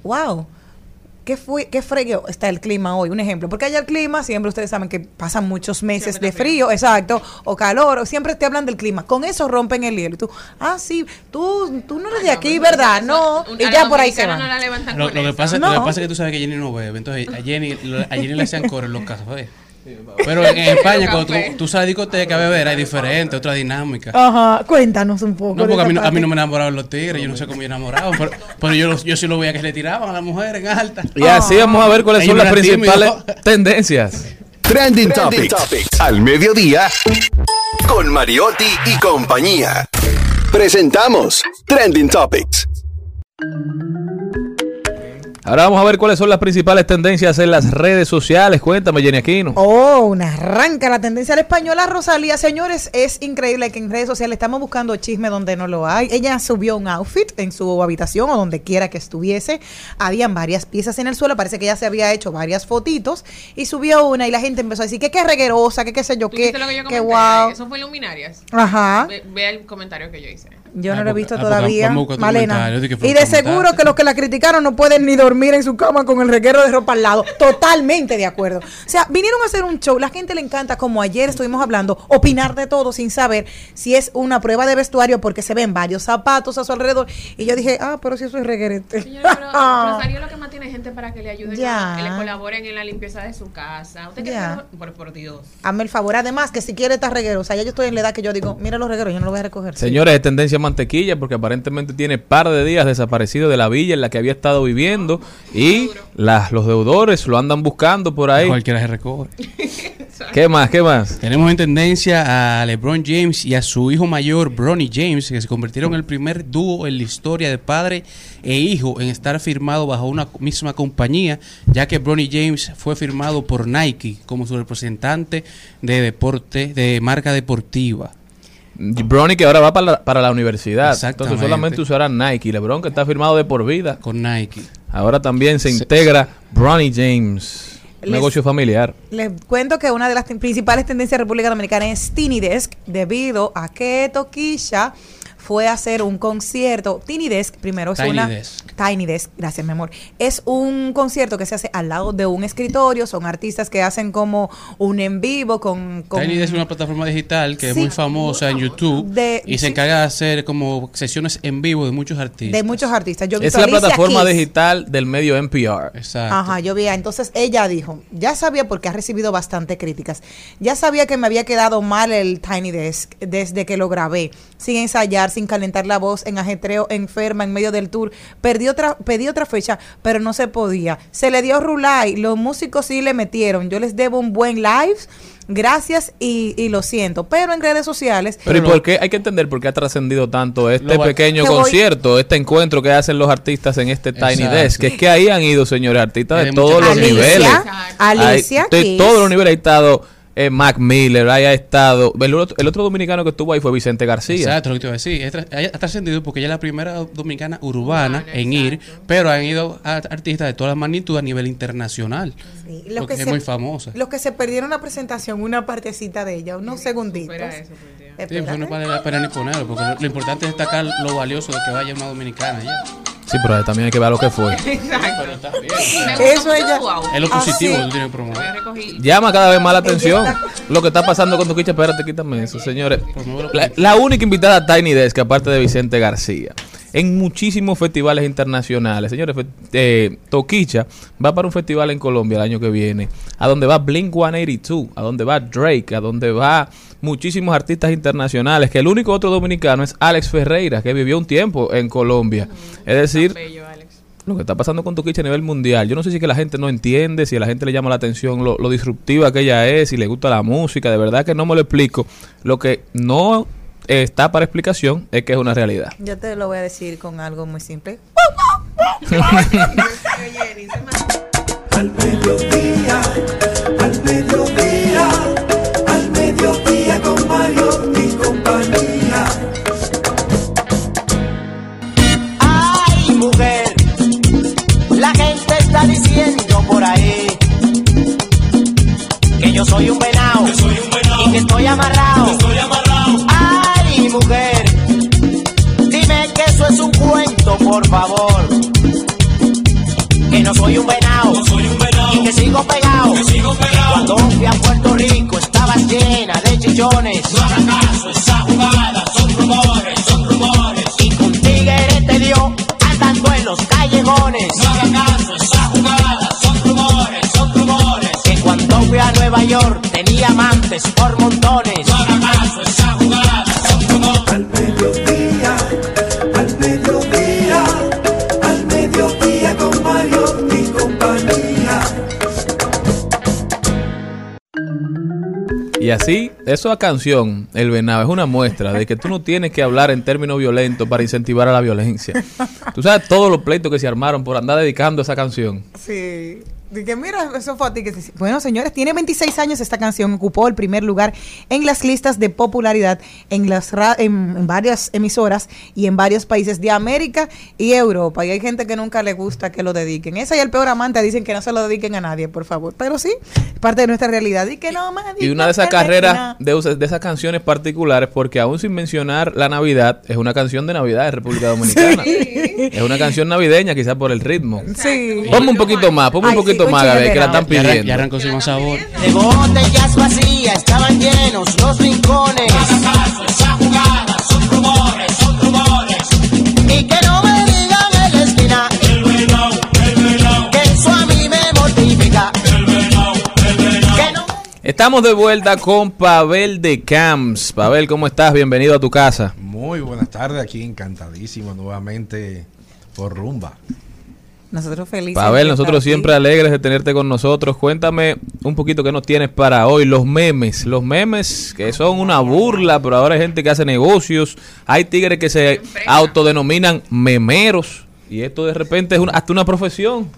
wow, ¿qué, fue, qué frío está el clima hoy? Un ejemplo, porque allá el clima, siempre ustedes saben que pasan muchos meses de frío, exacto, o calor, o siempre te hablan del clima. Con eso rompen el hielo. Y tú, ah, sí, tú, tú no eres de aquí, ¿verdad? No, y ya por ahí se van. no la levantan Lo, que pasa, No. lo que pasa es que tú sabes que Jenny no bebe. Entonces, a Jenny, lo- a Jenny le hacían coro en los cafés. Pero en, España, cuando tú, tú sales a discoteca a beber, hay diferente, otra dinámica. Ajá, cuéntanos un poco. No, porque a mí, no- a mí no me enamoraban los tigres, yo no sé cómo me enamoraban, pero, pero yo, los- yo sí lo veía que le tiraban a las mujeres en alta. Y así vamos a ver cuáles son las principales tendencias. Trending Topics. Al mediodía. Con Mariotti y compañía. Presentamos Trending Topics. Ahora vamos a ver cuáles son las principales tendencias en las redes sociales. Cuéntame, Jenny Aquino. Oh, una arranca la tendencia a la española Rosalía. Señores, es increíble que en redes sociales estamos buscando chisme donde no lo hay. Ella subió un outfit en su habitación o donde quiera que estuviese. Habían varias piezas en el suelo. Parece que ella se había hecho varias fotitos y subió una y la gente empezó a decir que qué reguerosa, que qué sé yo ¿Tú qué, viste lo que yo que comenté? wow. Eso fue Luminarias. Ajá. Ve, ve el comentario que yo hice. Yo no Ah, lo he visto ah, todavía, Malena. Y de seguro que los que la criticaron no pueden ni dormir en su cama con el reguero de ropa al lado. Totalmente de acuerdo. O sea, vinieron a hacer un show. La gente le encanta, como ayer estuvimos hablando, opinar de todo sin saber si es una prueba de vestuario porque se ven varios zapatos a su alrededor. Y yo dije, ah, pero si eso es reguerete. Señora, pero Rosario lo que más tiene gente para que le ayuden, Ya. que le colaboren en la limpieza de su casa. ¿Usted Ya. quiere por, por Dios. Hazme el favor. Además, que si quiere estar reguero. O sea, ya yo estoy en la edad que yo digo, mira los regueros, yo no los voy a recoger. Señores, es tendencia mantequilla porque aparentemente tiene par de días desaparecido de la villa en la que había estado viviendo y las, los deudores lo andan buscando por ahí. Cualquiera se recoge. ¿Qué más? ¿Qué más? Tenemos en tendencia a LeBron James y a su hijo mayor, Bronny James, que se convirtieron en el primer dúo en la historia de padre e hijo en estar firmado bajo una misma compañía, ya que Bronny James fue firmado por Nike como su representante de deporte, de marca deportiva. Bronny que ahora va para la, para la universidad. Entonces solamente usará Nike. LeBron que está firmado de por vida. Con Nike. Ahora también se integra Bronny James. Les- negocio familiar. Les cuento que una de las principales tendencias de República Dominicana es Tiny Desk, debido a que Toquilla fue a hacer un concierto. Tiny Desk, primero es Tiny una. Desk. Tiny Desk, gracias, mi amor. Es un concierto que se hace al lado de un escritorio. Son artistas que hacen como un en vivo con. con Tiny Desk es una plataforma digital que es muy famosa en YouTube De- y se sí. encarga de hacer como sesiones en vivo de muchos artistas. de muchos artistas. Yo Es la plataforma Keys. digital del medio NPR. Exacto. Ajá, yo vi. Entonces ella dijo, ya sabía porque ha recibido bastante críticas. Ya sabía que me había quedado mal el Tiny Desk desde que lo grabé, sin ensayar, sin calentar la voz, en ajetreo, enferma, en medio del tour. Perdí otra, pedí otra fecha, pero no se podía. Se le dio Rulay, los músicos sí le metieron. Yo les debo un buen live. Gracias y, y lo siento. Pero en redes sociales. Pero ¿y por qué? Hay que entender por qué ha trascendido tanto este pequeño voy- concierto, este encuentro que hacen los artistas en este Tiny Exacto. Desk. Que es que ahí han ido, señores, artistas de De todos los Alicia, niveles. Alicia Hay- de todos los niveles ha estado eh, Mac Miller, ahí ha estado. El otro, el otro dominicano que estuvo ahí fue Vicente García. Exacto, lo que te iba a decir. Ha trascendido porque ella es la primera dominicana urbana en ir, pero han ido a- artistas de todas las magnitudes a nivel internacional. Sí, los porque que es se- muy famosa. Los que se perdieron la presentación, una partecita de ella, unos segunditos. Sí, pues no vale la pena ni ponerlo, porque lo, lo importante es destacar lo valioso de que vaya una dominicana ya. Sí, pero también hay que ver lo que fue. Pero está bien. Eso ella. Es lo Ah, positivo sí. que tú tienes que promover. Llama cada vez más la atención lo que está pasando con tu quicha. Espérate, quítame eso, señores. La, la única invitada a Tiny Desk, aparte de Vicente García, en muchísimos festivales internacionales. Señores, eh, Toquicha va para un festival en Colombia el año que viene, a donde va Blink 182, a donde va Drake, a donde va muchísimos artistas internacionales, que el único otro dominicano es Alex Ferreira, que vivió un tiempo en Colombia. Es decir, lo que está pasando con Toquicha a nivel mundial. Yo no sé si que la gente no entiende, si a la gente le llama la atención lo, lo disruptiva que ella es, si le gusta la música, de verdad que no me lo explico. Lo que no está para explicación es que es una realidad. Yo te lo voy a decir con algo muy simple. Al mediodía, yo soy un venado y que estoy amarrado. Ay, mujer, dime que eso es un cuento, por favor. Que no soy un venado y que sigo pegado. Cuando fui a Puerto Rico estabas llena de chichones. No hagas caso, esa jugada son rumores, son rumores. Y con tigre te dio andando en los callejones. Fui a Nueva York tenía amantes por montones. No hagas caso, esa jugada son rumores. Al mediodía, al mediodía, al mediodía con Mario y compañía. Y así, esa canción, El Venado, es una muestra de que tú no tienes que hablar en términos violentos para incentivar a la violencia. Tú sabes todos los pleitos que se armaron por andar dedicando esa canción. Sí. Dije, mira, eso fue a ti que Bueno, señores, tiene 26 años esta canción. Ocupó el primer lugar en las listas de popularidad en, las ra- en, varias emisoras y en varios países de América y Europa. Y hay gente que nunca le gusta que lo dediquen. Esa y el peor amante dicen que no se lo dediquen a nadie, por favor. Pero sí, es parte de nuestra realidad. Y que no, más Y una de esas carreras, de, esas canciones particulares, porque aún sin mencionar la Navidad, es una canción de Navidad de República Dominicana. Es una canción navideña, quizás por el ritmo. Sí. Ponme un poquito más, ponme un Ay, poquito más, que la están pidiendo. ya arrancó sin más sabor. De botellas vacías estaban llenos los rincones. esa jugada son rumores, son rumores. Y que no me digan en la esquina. Que eso a mí me mortifica. Que no Estamos de vuelta con Pavel de Camps. Pavel, ¿cómo estás? Bienvenido a tu casa. Muy buenas tardes, aquí encantadísimo nuevamente por rumba. Nosotros felices. Pavel, nosotros aquí. siempre alegres de tenerte con nosotros. Cuéntame un poquito qué nos tienes para hoy. Los memes, los memes que son una burla, pero ahora hay gente que hace negocios. Hay tigres que se autodenominan memeros. Y esto de repente es una- hasta una profesión.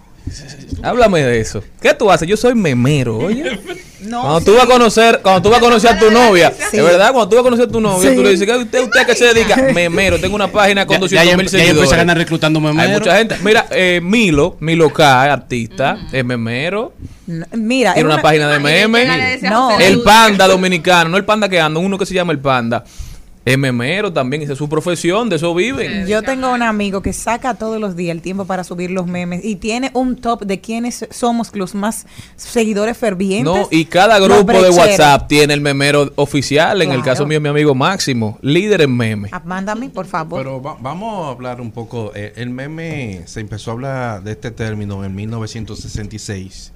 Háblame de eso. ¿Qué tú haces? Yo soy memero, oye. No, cuando sí. tú vas a conocer, cuando tú vas a conocer a tu novia, Sí. de verdad, cuando tú vas a conocer a tu novia, Sí. tú le dices, ¿qué usted, usted a qué se dedica? Memero, tengo una página con Ya- 200 ya- mil seguidores. a andar reclutando memeros. Hay mucha gente. Mira, eh, Milo, Milo K, artista, es memero. No, Mira, Tiene es una, página de memes. No. El panda dominicano, no el panda que anda, uno que se llama el panda. Es memero también, esa es su profesión, de eso viven. Yo tengo un amigo que saca todos los días el tiempo para subir los memes y tiene un top de quienes somos los más seguidores fervientes. No, y cada grupo de. WhatsApp tiene el memero oficial. En el caso mío, mi amigo Máximo, líder en memes. Ah, Mándame, por favor. Pero va- vamos a hablar un poco. eh, el meme se empezó a hablar de este término en 1966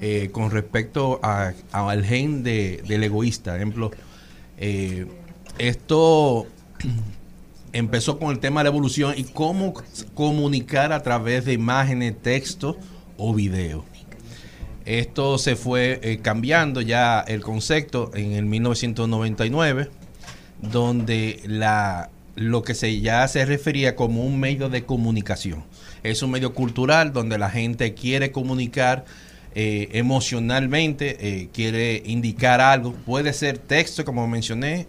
eh, con respecto a- al gen de- del egoísta. Ejemplo, eh, esto empezó con el tema de la evolución y cómo comunicar a través de imágenes, texto o video. Esto se fue eh, cambiando ya el concepto en el 1999, donde la, lo que se ya se refería como un medio de comunicación. Es un medio cultural donde la gente quiere comunicar eh, emocionalmente, eh, quiere indicar algo. Puede ser texto, como mencioné,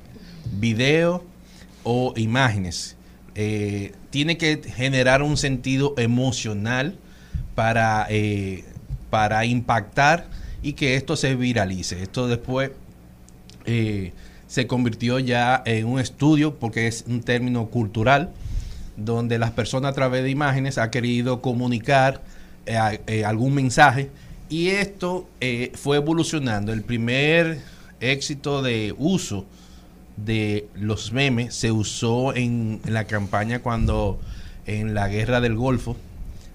video o imágenes. Eh, tiene que generar un sentido emocional para, eh, para impactar y que esto se viralice. Esto después eh, se convirtió ya en un estudio porque es un término cultural donde las personas a través de imágenes ha querido comunicar algún mensaje y esto fue evolucionando. El primer éxito de uso de los memes se usó en, la campaña cuando en la guerra del Golfo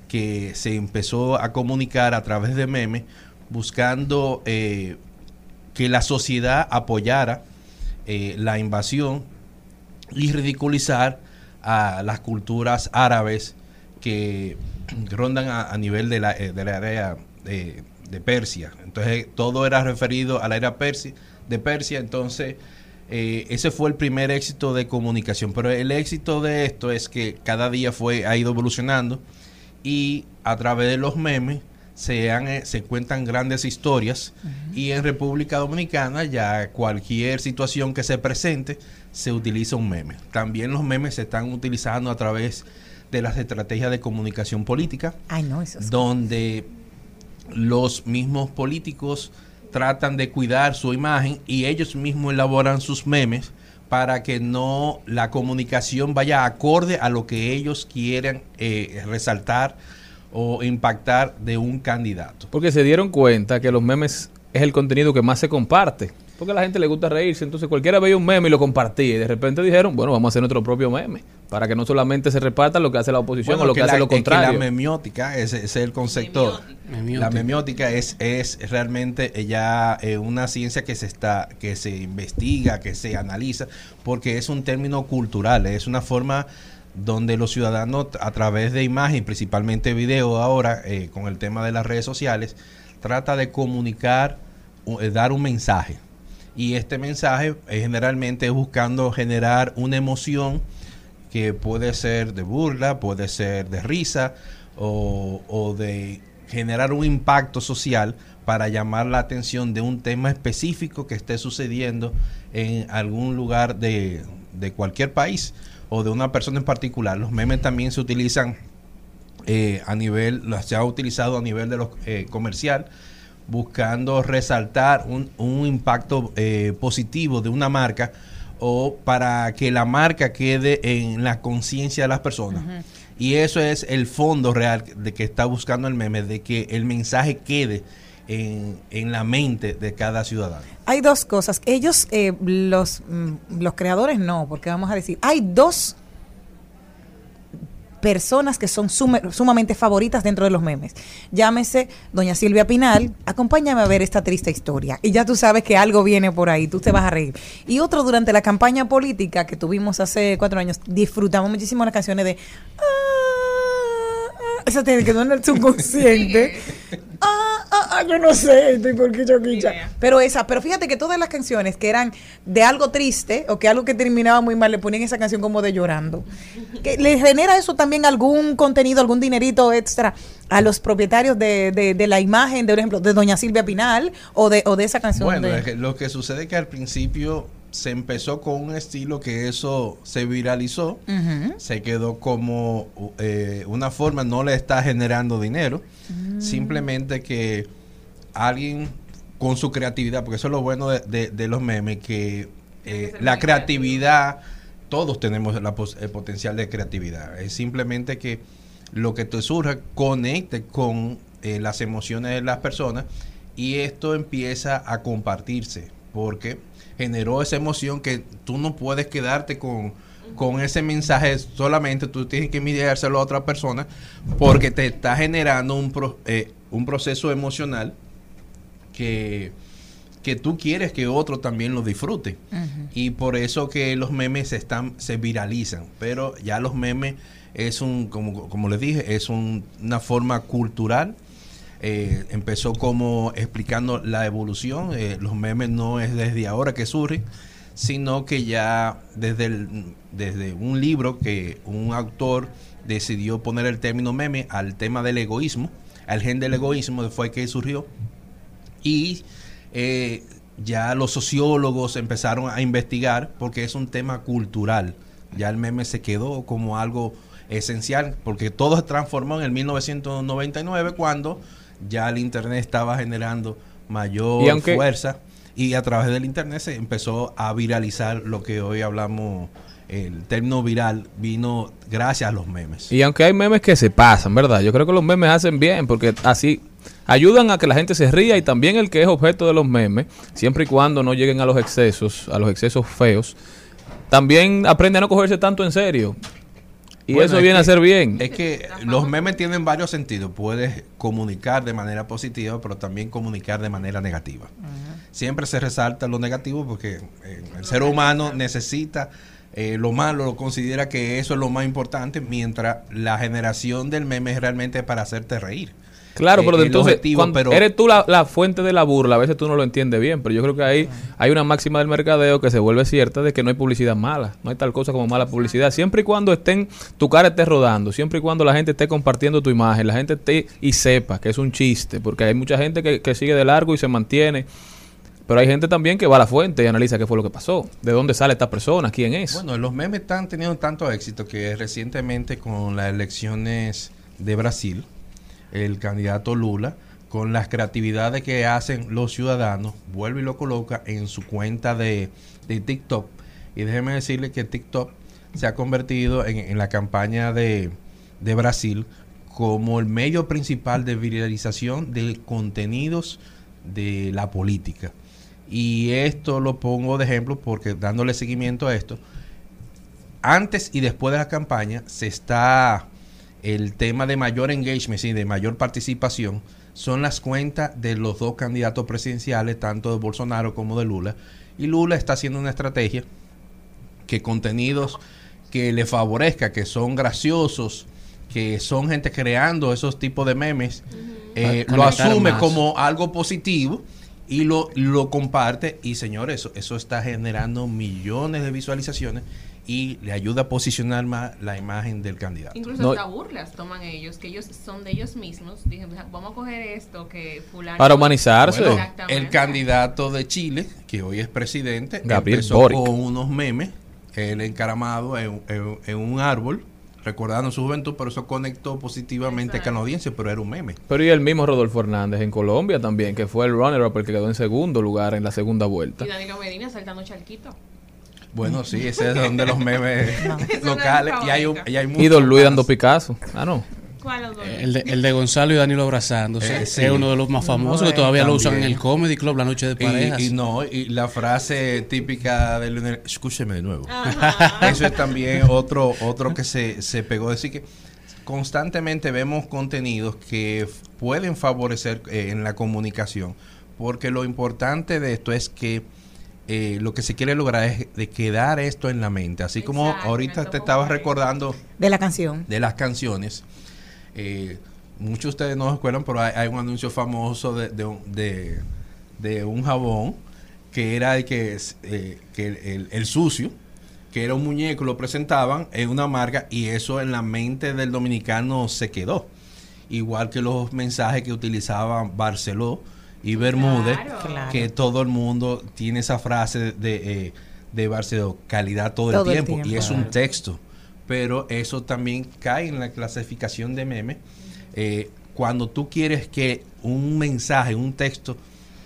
que se empezó a comunicar a través de memes buscando eh, que la sociedad apoyara eh, la invasión y ridiculizar a las culturas árabes que rondan a, a nivel de la, eh, de la área de, de Persia. Entonces todo era referido a la era Persia, de Persia. Entonces eh, ese fue el primer éxito de comunicación. Pero el éxito de esto es que cada día fue ha ido evolucionando y a través de los memes se, han, eh, se cuentan grandes historias y en República Dominicana ya cualquier situación que se presente se utiliza un meme. También los memes se están utilizando a través de las estrategias de comunicación política, Ay, no, eso es. donde los mismos políticos tratan de cuidar su imagen y ellos mismos elaboran sus memes para que no la comunicación vaya acorde a lo que ellos quieren eh, resaltar o impactar de un candidato. Porque se dieron cuenta que los memes es el contenido que más se comparte. Porque a la gente le gusta reírse. Entonces cualquiera veía un meme y lo compartía. Y de repente dijeron, bueno, vamos a hacer nuestro propio meme. Para que no solamente se reparta lo que hace la oposición Bueno, o lo que, hace lo es que contrario. la memiótica, ese, ese es el concepto. La memiótica es, es realmente eh, ya eh, una ciencia que se está, que se investiga, que se analiza, porque es un término cultural, es una forma donde los ciudadanos a través de imagen, principalmente video ahora, eh, con el tema de las redes sociales, trata de comunicar, eh, dar un mensaje. Y este mensaje generalmente es buscando generar una emoción que puede ser de burla, puede ser de risa o, o de generar un impacto social para llamar la atención de un tema específico que esté sucediendo en algún lugar de, de cualquier país o de una persona en particular. Los memes también se utilizan eh, a nivel, se ha utilizado a nivel de los eh, comercial, buscando resaltar un, un impacto eh, positivo de una marca o para que la marca quede en la conciencia de las personas. Y eso es el fondo real de que está buscando el meme, de que el mensaje quede en, en la mente de cada ciudadano. Hay dos cosas. Ellos, eh, los, mm, los creadores no, porque vamos a decir, hay dos personas que son sumamente favoritas dentro de los memes. Llámese doña Silvia Pinal, acompáñame a ver esta triste historia. Y ya tú sabes que algo viene por ahí, tú te vas a reír. Y otro, durante la campaña política que tuvimos hace cuatro años, disfrutamos muchísimo las canciones de... "Ah, ah", Esa te quedó en el subconsciente. Ah, ah, ah, yo no sé, estoy por quicha. Pero esa, pero fíjate que todas las canciones que eran de algo triste o que algo que terminaba muy mal, le ponían esa canción como de llorando. Que le genera eso también algún contenido, algún dinerito extra a los propietarios de, de, de la imagen, de, por ejemplo, de Doña Silvia Pinal o de, o de esa canción. Bueno, de- es que lo que sucede es que al principio se empezó con un estilo que eso se viralizó, se quedó como eh, una forma, no le está generando dinero, Mm. simplemente que alguien con su creatividad, porque eso es lo bueno de, de- de los memes, que eh, la creatividad, todos tenemos la el potencial de creatividad, es simplemente que lo que te surja conecte con eh, las emociones de las personas y esto empieza a compartirse porque generó esa emoción que tú no puedes quedarte con, con ese mensaje solamente, tú tienes que enviárselo a otra persona porque te está generando un, pro- eh, un proceso emocional que, que tú quieres que otro también lo disfrute. Y por eso que los memes se están, se viralizan. Pero ya los memes es un, como, como les dije, es un- una forma cultural. Eh, empezó como explicando la evolución. eh, los memes no es desde ahora que surgen, sino que ya desde, desde un libro que un autor decidió poner el término meme al tema del egoísmo, al gen del egoísmo fue que surgió. Y eh, ya los sociólogos empezaron a investigar porque es un tema cultural. Ya el meme se quedó como algo esencial porque todo se transformó en el 1999 cuando ya el internet estaba generando mayor Y aunque- fuerza y a través del internet se empezó a viralizar lo que hoy hablamos el término viral vino gracias a los memes. Y aunque hay memes que se pasan, ¿verdad? Yo creo que los memes hacen bien porque así ayudan a que la gente se ría y también el que es objeto de los memes, siempre y cuando no lleguen a los excesos, a los excesos feos, también aprende a no cogerse tanto en serio. Y Bueno, eso es viene a ser bien. Es que los memes tienen varios sentidos. Puedes comunicar de manera positiva, pero también comunicar de manera negativa. Siempre se resalta lo negativo porque eh, el ser humano necesita eh, lo malo, lo considera que eso es lo más importante, mientras la generación del meme es realmente para hacerte reír. Claro, Eh, pero el entonces objetivo, cuando pero- eres tú la, la fuente de la burla, a veces tú no lo entiendes bien, pero yo creo que ahí hay una máxima del mercadeo que se vuelve cierta de que no hay publicidad mala, no hay tal cosa como mala publicidad, siempre y cuando estén tu cara esté rodando, siempre y cuando la gente esté compartiendo tu imagen, la gente esté y sepa que es un chiste, porque hay mucha gente que, que sigue de largo y se mantiene Pero hay gente también que va a la fuente y analiza qué fue lo que pasó, de dónde sale esta persona, quién es. Bueno, los memes están teniendo tanto éxito que recientemente con las elecciones de Brasil, el candidato Lula, con las creatividades que hacen los ciudadanos, vuelve y lo coloca en su cuenta de, de TikTok. Y déjeme decirle que TikTok se ha convertido en, en la campaña de, de Brasil como el medio principal de viralización de contenidos de la política. Y esto lo pongo de ejemplo porque dándole seguimiento a esto, antes y después de la campaña se está el tema de mayor engagement, sí, de mayor participación, son las cuentas de los dos candidatos presidenciales, tanto de Bolsonaro como de Lula. Y Lula está haciendo una estrategia que contenidos que le favorezca, que son graciosos, que son gente creando esos tipos de memes, eh, lo asume más. como algo positivo y lo, lo comparte. Y señores, eso, eso está generando millones de visualizaciones y le ayuda a posicionar más la imagen del candidato. Incluso No. hasta burlas toman ellos, que ellos son de ellos mismos. Dije, vamos a coger esto que fulano... Para humanizarse. Bueno, el candidato de Chile, que hoy es presidente, Gabriel empezó Boric. con unos memes, él encaramado en, en- en un árbol, recordando su juventud, pero eso conectó positivamente con la audiencia, pero era un meme. Pero y el mismo Rodolfo Hernández en Colombia también, que fue el runner-up, el que quedó en segundo lugar en la segunda vuelta. Y Danilo Medina saltando charquito. Bueno, sí, ese es donde los memes es locales y hay, un- y hay Y Don Luis dando Picasso. Ah, no. ¿Cuál los dos? El de, el de Gonzalo y Danilo abrazándose. Eh, sí. Es uno de los más famosos que todavía lo usan en el Comedy Club, la noche de parejas. Y, y no, y la frase típica de Leonel, escúcheme de nuevo. Ajá. Eso es también otro, otro que se, se pegó. Decir que constantemente vemos contenidos que pueden favorecer eh, en la comunicación, porque lo importante de esto es que eh, lo que se quiere lograr es de quedar esto en la mente. Así como Exacto, ahorita te estabas es. recordando De la canción. de las canciones. Eh, muchos de ustedes no se acuerdan, pero hay, hay un anuncio famoso de, de un- de- de un jabón que era el que, es, eh, que el, el- el sucio, que era un muñeco, lo presentaban en una marca y eso en la mente del dominicano se quedó. Igual que los mensajes que utilizaban Barceló y Bermúdez, Claro. que todo el mundo tiene esa frase de, eh, de Barceló, calidad todo, Todo el el tiempo, y es un texto. Pero eso también cae en la clasificación de meme. Eh, cuando tú quieres que un mensaje, un texto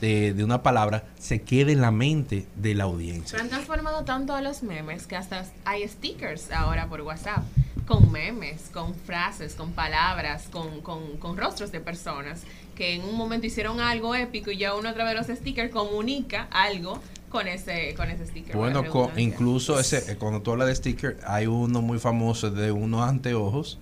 de, de una palabra se quede en la mente de la audiencia. Pero han transformado tanto a los memes que hasta hay stickers ahora por WhatsApp con memes, con frases, con palabras, con, con, con rostros de personas que en un momento hicieron algo épico y ya uno a través de los stickers comunica algo con ese, con ese sticker. Bueno, incluso ese, eh, cuando tú hablas de sticker, hay uno muy famoso de unos anteojos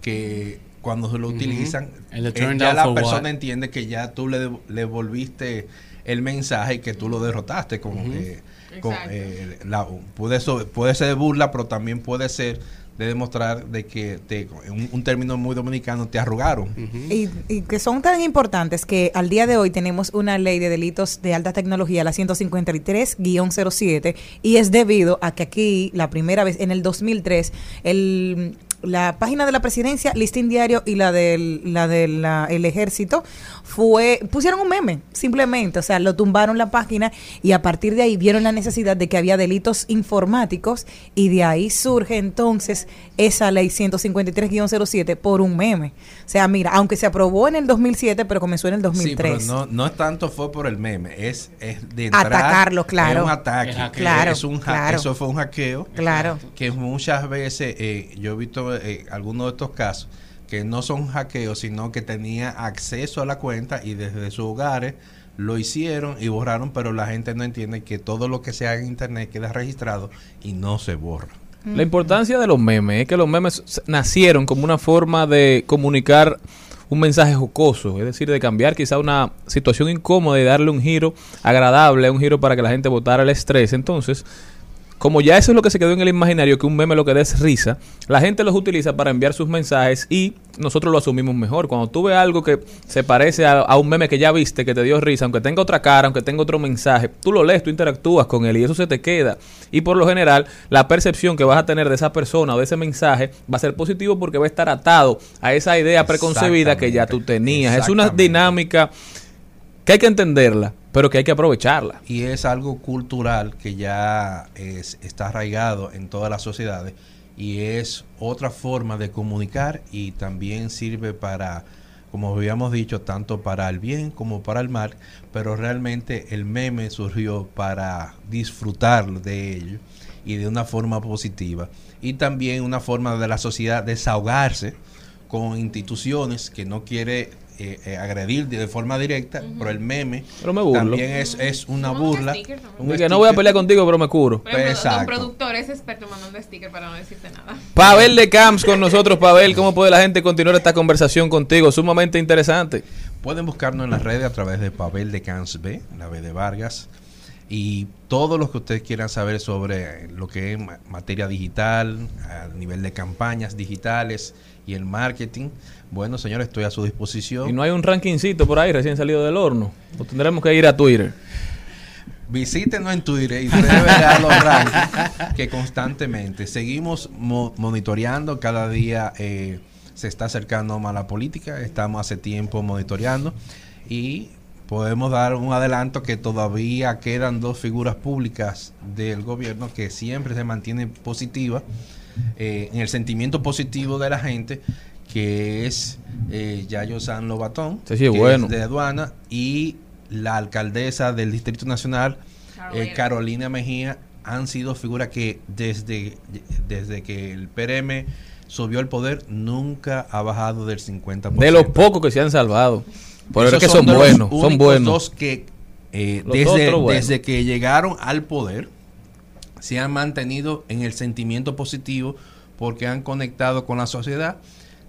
que cuando se lo utilizan, eh, ya la persona What. entiende que ya tú le, le volviste el mensaje y que tú lo derrotaste. Con, eh, con, Exacto. eh, la- puede, so- puede ser de burla, pero también puede ser de demostrar de que te, un, un término muy dominicano te arrugaron. Y, y que son tan importantes que al día de hoy tenemos una ley de delitos de alta tecnología, la 153-07, y es debido a que aquí, la primera vez, en el 2003, el, la página de la presidencia, Listín Diario y la del la del la- el ejército, fue pusieron un meme, simplemente, o sea, lo tumbaron la página y a partir de ahí vieron la necesidad de que había delitos informáticos y de ahí surge entonces esa ley 153-07 por un meme. O sea, mira, aunque se aprobó en el 2007, pero comenzó en el 2003. Sí, pero no, no es tanto fue por el meme, es, es de entrar, Atacarlo, claro. Es un ataque. Es hackeo. que Claro, es un ha- claro. Eso fue un hackeo. Claro. Que muchas veces, eh, yo he visto eh, algunos de estos casos, que no son hackeos, sino que tenía acceso a la cuenta y desde sus hogares lo hicieron y borraron, pero la gente no entiende que todo lo que se haga en internet queda registrado y no se borra. La importancia de los memes es que los memes nacieron como una forma de comunicar un mensaje jocoso, es decir, de cambiar quizá una situación incómoda y darle un giro agradable, un giro para que la gente votara el estrés. Entonces, como ya eso es lo que se quedó en el imaginario, que un meme lo que da es risa, la gente los utiliza para enviar sus mensajes y nosotros lo asumimos mejor. Cuando tú ves algo que se parece a, a un meme que ya viste, que te dio risa, aunque tenga otra cara, aunque tenga otro mensaje, tú lo lees, tú interactúas con él y eso se te queda. Y por lo general, la percepción que vas a tener de esa persona o de ese mensaje va a ser positivo porque va a estar atado a esa idea preconcebida que ya tú tenías. Es una dinámica que hay que entenderla, pero que hay que aprovecharla. Y es algo cultural que ya es- está arraigado en todas las sociedades y es otra forma de comunicar y también sirve para, como habíamos dicho, tanto para el bien como para el mal, pero realmente el meme surgió para disfrutar de ello y de una forma positiva y también una forma de la sociedad desahogarse con instituciones que no quiere eh, eh, agredir de forma directa, pero el meme Pero me burlo. también es, es una burla. un que no voy a pelear contigo, pero me curo. Ejemplo, Exacto. un productor es experto mandando sticker para no decirte nada. Pavel de Camps con nosotros, Pavel, ¿cómo puede la gente continuar esta conversación contigo? Sumamente interesante. Pueden buscarnos en las redes a través de Pavel de Cans B, la B de Vargas, y todo lo que ustedes quieran saber sobre lo que es ma- materia digital, a nivel de campañas digitales y el marketing. Bueno, señores, estoy a su disposición. Y no hay un rankingcito por ahí recién salido del horno. O tendremos que ir a Twitter. Visítenos en Twitter y ustedes verán los rankings que constantemente seguimos mo- monitoreando. Cada día eh, se está acercando más la política. Estamos hace tiempo monitoreando y podemos dar un adelanto que todavía quedan dos figuras públicas del gobierno que siempre se mantienen positivas eh, en el sentimiento positivo de la gente que es eh, Yayo San Lobatón, Sí, sí, que bueno. es de aduana, y la alcaldesa del Distrito Nacional, eh, Carolina Mejía, han sido figuras que desde, desde que el PRM subió el poder nunca ha bajado del 50%. De los pocos que se han salvado. Por eso Esos es que son los buenos, son buenos. dos que eh, desde, desde que llegaron al poder se han mantenido en el sentimiento positivo porque han conectado con la sociedad,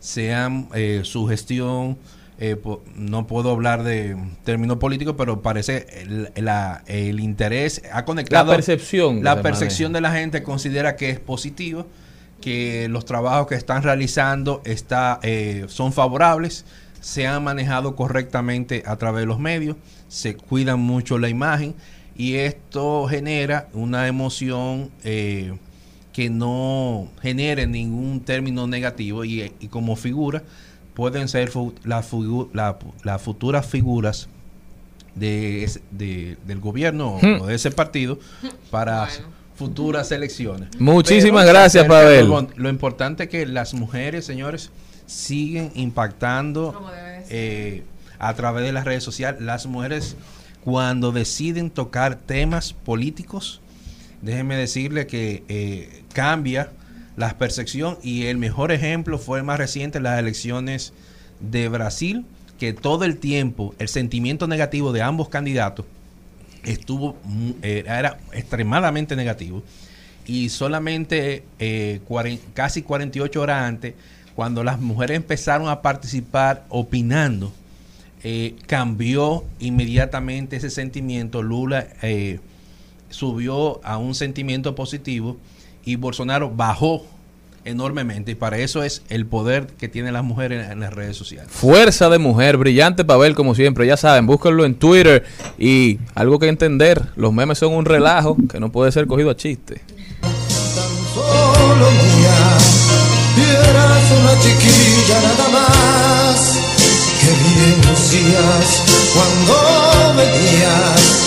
se han eh, su gestión, eh, po- no puedo hablar de términos políticos, pero parece el, la- el interés ha conectado. La percepción La percepción de la gente considera que es positivo, que los trabajos que están realizando está, eh, son favorables, se han manejado correctamente a través de los medios, se cuidan mucho la imagen y esto genera una emoción eh, que no genere ningún término negativo y, y como figura pueden ser fu- las figu- la- las futuras figuras de, del gobierno o- Hmm. o de ese partido para futuras elecciones. Muchísimas Pero gracias, Pavel. Lo, lo importante es que las mujeres, señores, siguen impactando eh, a través de las redes sociales. Las mujeres, cuando deciden tocar temas políticos, déjenme decirle que eh, cambia la percepción y el mejor ejemplo fue más reciente, las elecciones de Brasil, que todo el tiempo el sentimiento negativo de ambos candidatos estuvo eh, era extremadamente negativo. Y solamente eh, casi 48 horas antes cuando las mujeres empezaron a participar opinando eh, cambió inmediatamente ese sentimiento. Lula subió a un sentimiento positivo y Bolsonaro bajó enormemente. Y para eso es el poder que tienen las mujeres en, en las redes sociales. Fuerza de mujer, brillante Pavel como siempre, ya saben, búsquenlo en Twitter. Y algo que entender, los memes son un relajo que no puede ser cogido a chiste. una chiquilla nada más. Qué bien lucías cuando venías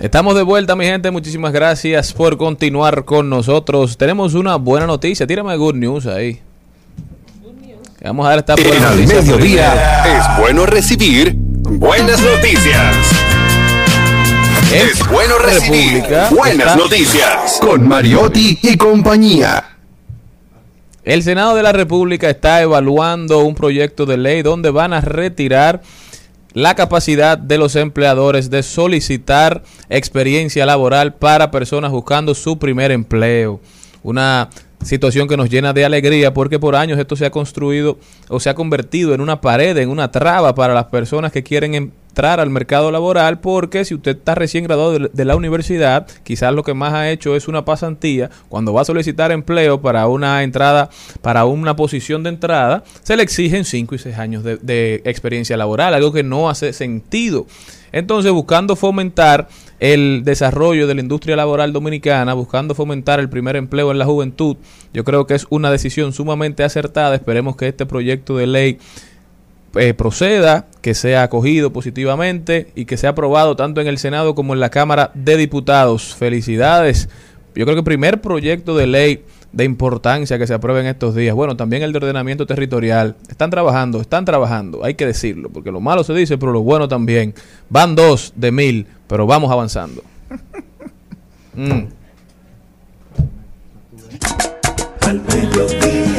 Estamos de vuelta, mi gente. Muchísimas gracias por continuar con nosotros. Tenemos una buena noticia. Tírame good news ahí. Vamos a dar esta En buena noticia Mediodía primero. es bueno recibir buenas noticias. Es bueno recibir República buenas está- noticias con Mariotti y compañía. El Senado de la República está evaluando un proyecto de ley donde van a retirar la capacidad de los empleadores de solicitar experiencia laboral para personas buscando su primer empleo. Una situación que nos llena de alegría porque por años esto se ha construido o se ha convertido en una pared, en una traba para las personas que quieren em- entrar al mercado laboral porque si usted está recién graduado de, la universidad, quizás lo que más ha hecho es una pasantía, cuando va a solicitar empleo para una entrada, para una posición de entrada, se le exigen 5 y 6 años de, de experiencia laboral, algo que no hace sentido. Entonces, buscando fomentar el desarrollo de la industria laboral dominicana, buscando fomentar el primer empleo en la juventud, yo creo que es una decisión sumamente acertada. Esperemos que este proyecto de ley eh, proceda, que sea acogido positivamente y que sea aprobado tanto en el Senado como en la Cámara de Diputados. Felicidades. Yo creo que el primer proyecto de ley de importancia que se apruebe en estos días. Bueno, también el de ordenamiento territorial. Están trabajando, están trabajando, hay que decirlo, porque lo malo se dice, pero lo bueno también. Van dos de mil, pero vamos avanzando. Mm. Al mediodía,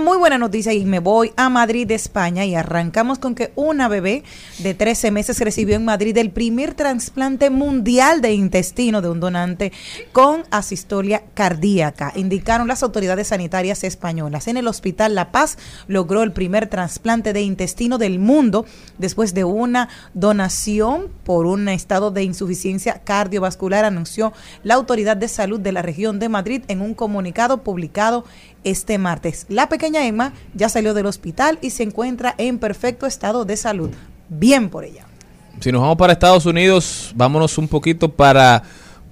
muy buena noticia y me voy a Madrid, España y arrancamos con que una bebé de 13 meses recibió en Madrid el primer trasplante mundial de intestino de un donante con asistolia cardíaca, indicaron las autoridades sanitarias españolas. En el Hospital La Paz logró el primer trasplante de intestino del mundo después de una donación por un estado de insuficiencia cardiovascular, anunció la Autoridad de Salud de la región de Madrid en un comunicado publicado este martes. La pequeña Emma ya salió del hospital y se encuentra en perfecto estado de salud. Bien por ella. Si nos vamos para Estados Unidos, vámonos un poquito para,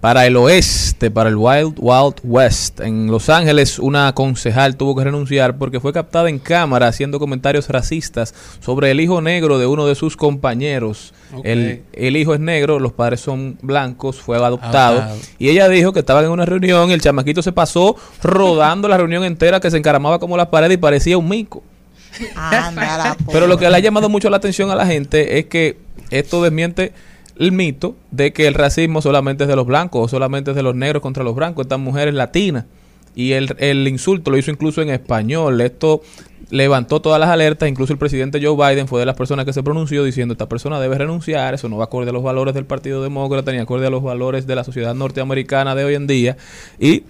para el oeste, para el Wild Wild West. En Los Ángeles, una concejal tuvo que renunciar porque fue captada en cámara haciendo comentarios racistas sobre el hijo negro de uno de sus compañeros. El, el hijo es negro, los padres son blancos, fue adoptado. Adoptado. Y ella dijo que estaban en una reunión y el chamaquito se pasó rodando la reunión entera, que se encaramaba como la pared y parecía un mico. Pero lo que le ha llamado mucho la atención a la gente es que esto desmiente el mito de que el racismo solamente es de los blancos o solamente es de los negros contra los blancos. Estas mujeres latinas. Y el, el insulto lo hizo incluso en español. Esto levantó todas las alertas. Incluso el presidente Joe Biden fue de las personas que se pronunció diciendo esta persona debe renunciar. Eso no va acorde a los valores del Partido Demócrata ni acorde a los valores de la sociedad norteamericana de hoy en día. Y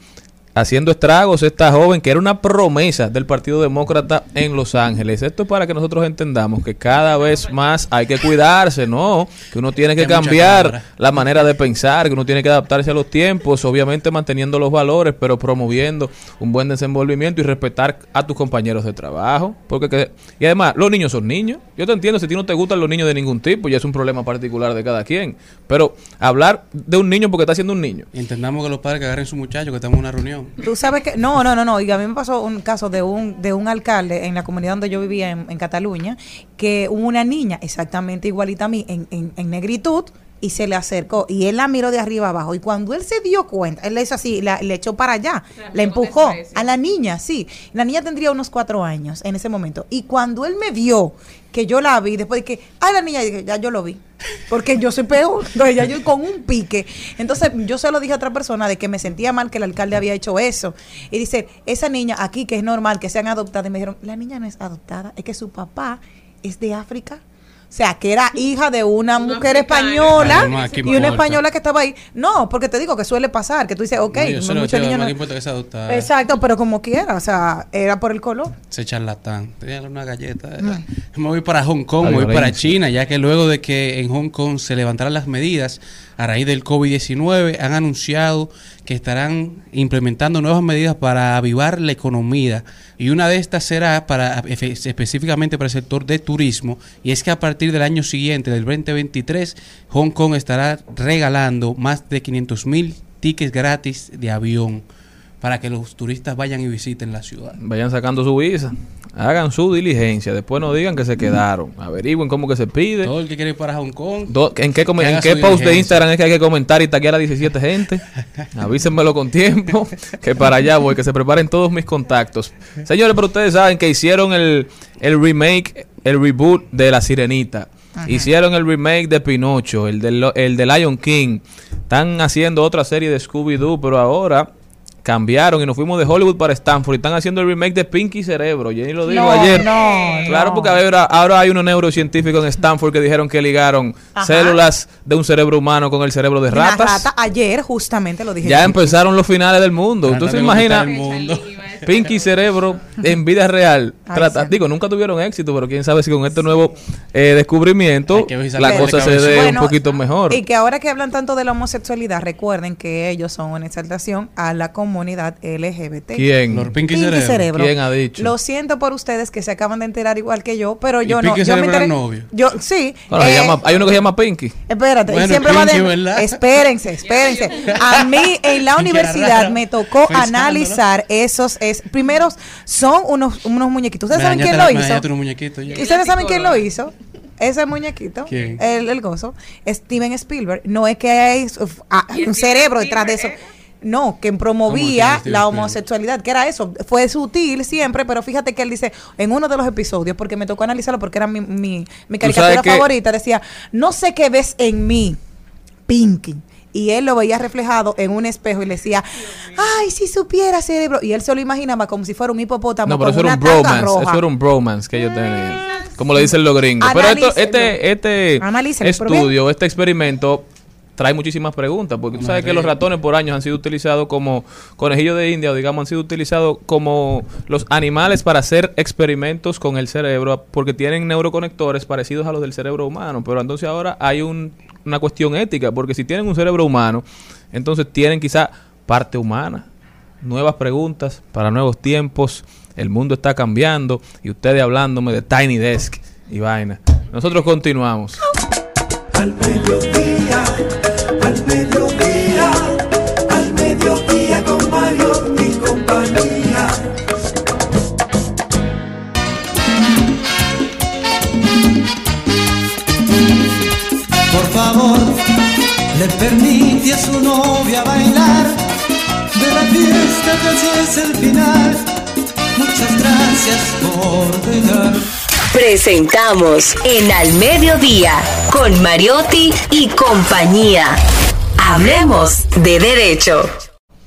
haciendo estragos esta joven que era una promesa del Partido Demócrata en Los Ángeles. Esto es para que nosotros entendamos que cada vez más hay que cuidarse, ¿no? Que uno tiene que cambiar la manera de pensar, que uno tiene que adaptarse a los tiempos, obviamente manteniendo los valores, pero promoviendo un buen desenvolvimiento y respetar a tus compañeros de trabajo. Porque que- y además, los niños son niños. Yo te entiendo, si a ti no te gustan los niños de ningún tipo, ya es un problema particular de cada quien. Pero hablar de un niño porque está siendo un niño. Entendamos que los padres que agarren su muchacho que estamos en una reunión. Tú sabes que, no, no, no, no, y a mí me pasó un caso de un, de un alcalde en la comunidad donde yo vivía en, en Cataluña, que hubo una niña exactamente igualita a mí, en, en, en negritud, y se le acercó, y él la miró de arriba abajo, y cuando él se dio cuenta, él le hizo así, la- le echó para allá, la empujó a la niña, sí, la niña tendría unos cuatro años en ese momento, y cuando él me vio, que yo la vi, después de que, ay, la niña, ya yo lo vi, porque yo soy peor, entonces ya yo con un pique, entonces yo se lo dije a otra persona de que me sentía mal que el alcalde había hecho eso, y dice, esa niña aquí que es normal que sean adoptadas, y me dijeron, la niña no es adoptada, es que su papá es de África, sea, que era hija de una mujer española no, ¿qué y una española que estaba ahí. No, porque te digo que suele pasar, que tú dices, ok, No, yo se lo muchos niños no no- importa que sea adoptada. Exacto, pero como quiera, o sea, era por el color. Ese charlatán. Tenía una galleta. Mm. Me voy para Hong Kong, me voy para. China, ya que luego de que en Hong Kong se levantaran las medidas a raíz del COVID-19, han anunciado que estarán implementando nuevas medidas para avivar la economía. Y una de estas será para efe- específicamente para el sector de turismo. Y es que a partir del año siguiente, del 2023, Hong Kong estará regalando más de 500 mil tickets gratis de avión para que los turistas vayan y visiten la ciudad. Vayan sacando su visa. Hagan su diligencia. Después no digan que se quedaron. Averigüen cómo que se pide. Todo el que quiere ir para Hong Kong. Do- ¿En qué, en post de. Instagram es que hay que comentar y taguear a 17 gente? Avísenmelo con tiempo, que para allá voy, que se preparen todos mis contactos. Señores, pero ustedes saben que hicieron el, el remake, el reboot de La Sirenita. Hicieron el remake de Pinocho, el de, Lo- el de Lion King. Están haciendo otra serie de Scooby-Doo, pero ahora cambiaron y nos fuimos de Hollywood para Stanford y están haciendo el remake de Pinky Cerebro. Jenny lo dijo No, ayer. no, claro, no. porque ahora, ahora hay unos neurocientíficos en Stanford que dijeron que ligaron Ajá. células de un cerebro humano con el cerebro de Una ratas. rata, ayer justamente lo dije. Ya empezaron los finales del mundo. Trata ¿Tú de. Pinky Cerebro en vida real. Ay, Trata- sí. Digo, nunca tuvieron éxito, pero quién sabe si con este nuevo eh, descubrimiento la de cosa se dé Bueno, un poquito mejor. Y que ahora que hablan tanto de la homosexualidad, recuerden que ellos son una exaltación a la comunidad LGBT. ¿Quién? Los Pinky Pinky Cerebro. Cerebro. ¿Quién ha dicho? Lo siento por ustedes que se acaban de enterar igual que yo, pero ¿Y yo no. Pinky Yo me Cerebro era enteré. novio? Yo, sí. Bueno, eh, llama- hay uno que se llama Pinky. Espérate, Bueno, siempre va Pinky, de. ¿verdad? Espérense, espérense. A mí en la universidad me tocó analizar esos. Es, primeros, son unos, unos muñequitos. ¿Ustedes Me saben quién lo me hizo? dañaste unos muñequitos ya. ¿Y ¿Ustedes saben quién lo hizo? Ese muñequito, ¿Quién? El, el gozo, Steven Spielberg. No es que hay, uf, ah, un cerebro detrás de eso. No, que ¿Cómo promovía la homosexualidad, que era eso. Fue sutil siempre, pero fíjate que él dice en uno de los episodios, porque me tocó analizarlo porque era mi, mi, mi caricatura favorita, decía, no sé qué ves en mí, Pinky. Y él lo veía reflejado en un espejo y le decía, ay, si supiera cerebro. Y él se lo imaginaba como si fuera un hipopótamo No, pero con eso era un bromance. roja. Eso era un bromance que ellos tenían. Como le dicen los gringos. Pero esto, este, este estudio, este experimento trae muchísimas preguntas. Porque tú sabes que los ratones por años han sido utilizados como conejillos de India o digamos han sido utilizados como los animales para hacer experimentos con el cerebro porque tienen neuroconectores parecidos a los del cerebro humano. Pero entonces ahora hay un- una cuestión ética porque si tienen un cerebro humano, entonces tienen quizá parte humana nuevas preguntas para nuevos tiempos. El mundo está cambiando y ustedes hablándome de Tiny Desk y vaina. Nosotros continuamos. Le permite a su novia bailar. De la fiesta casi es el final. Muchas gracias por llegar. Presentamos en Al Mediodía con Mariotti y compañía. Hablemos de derecho.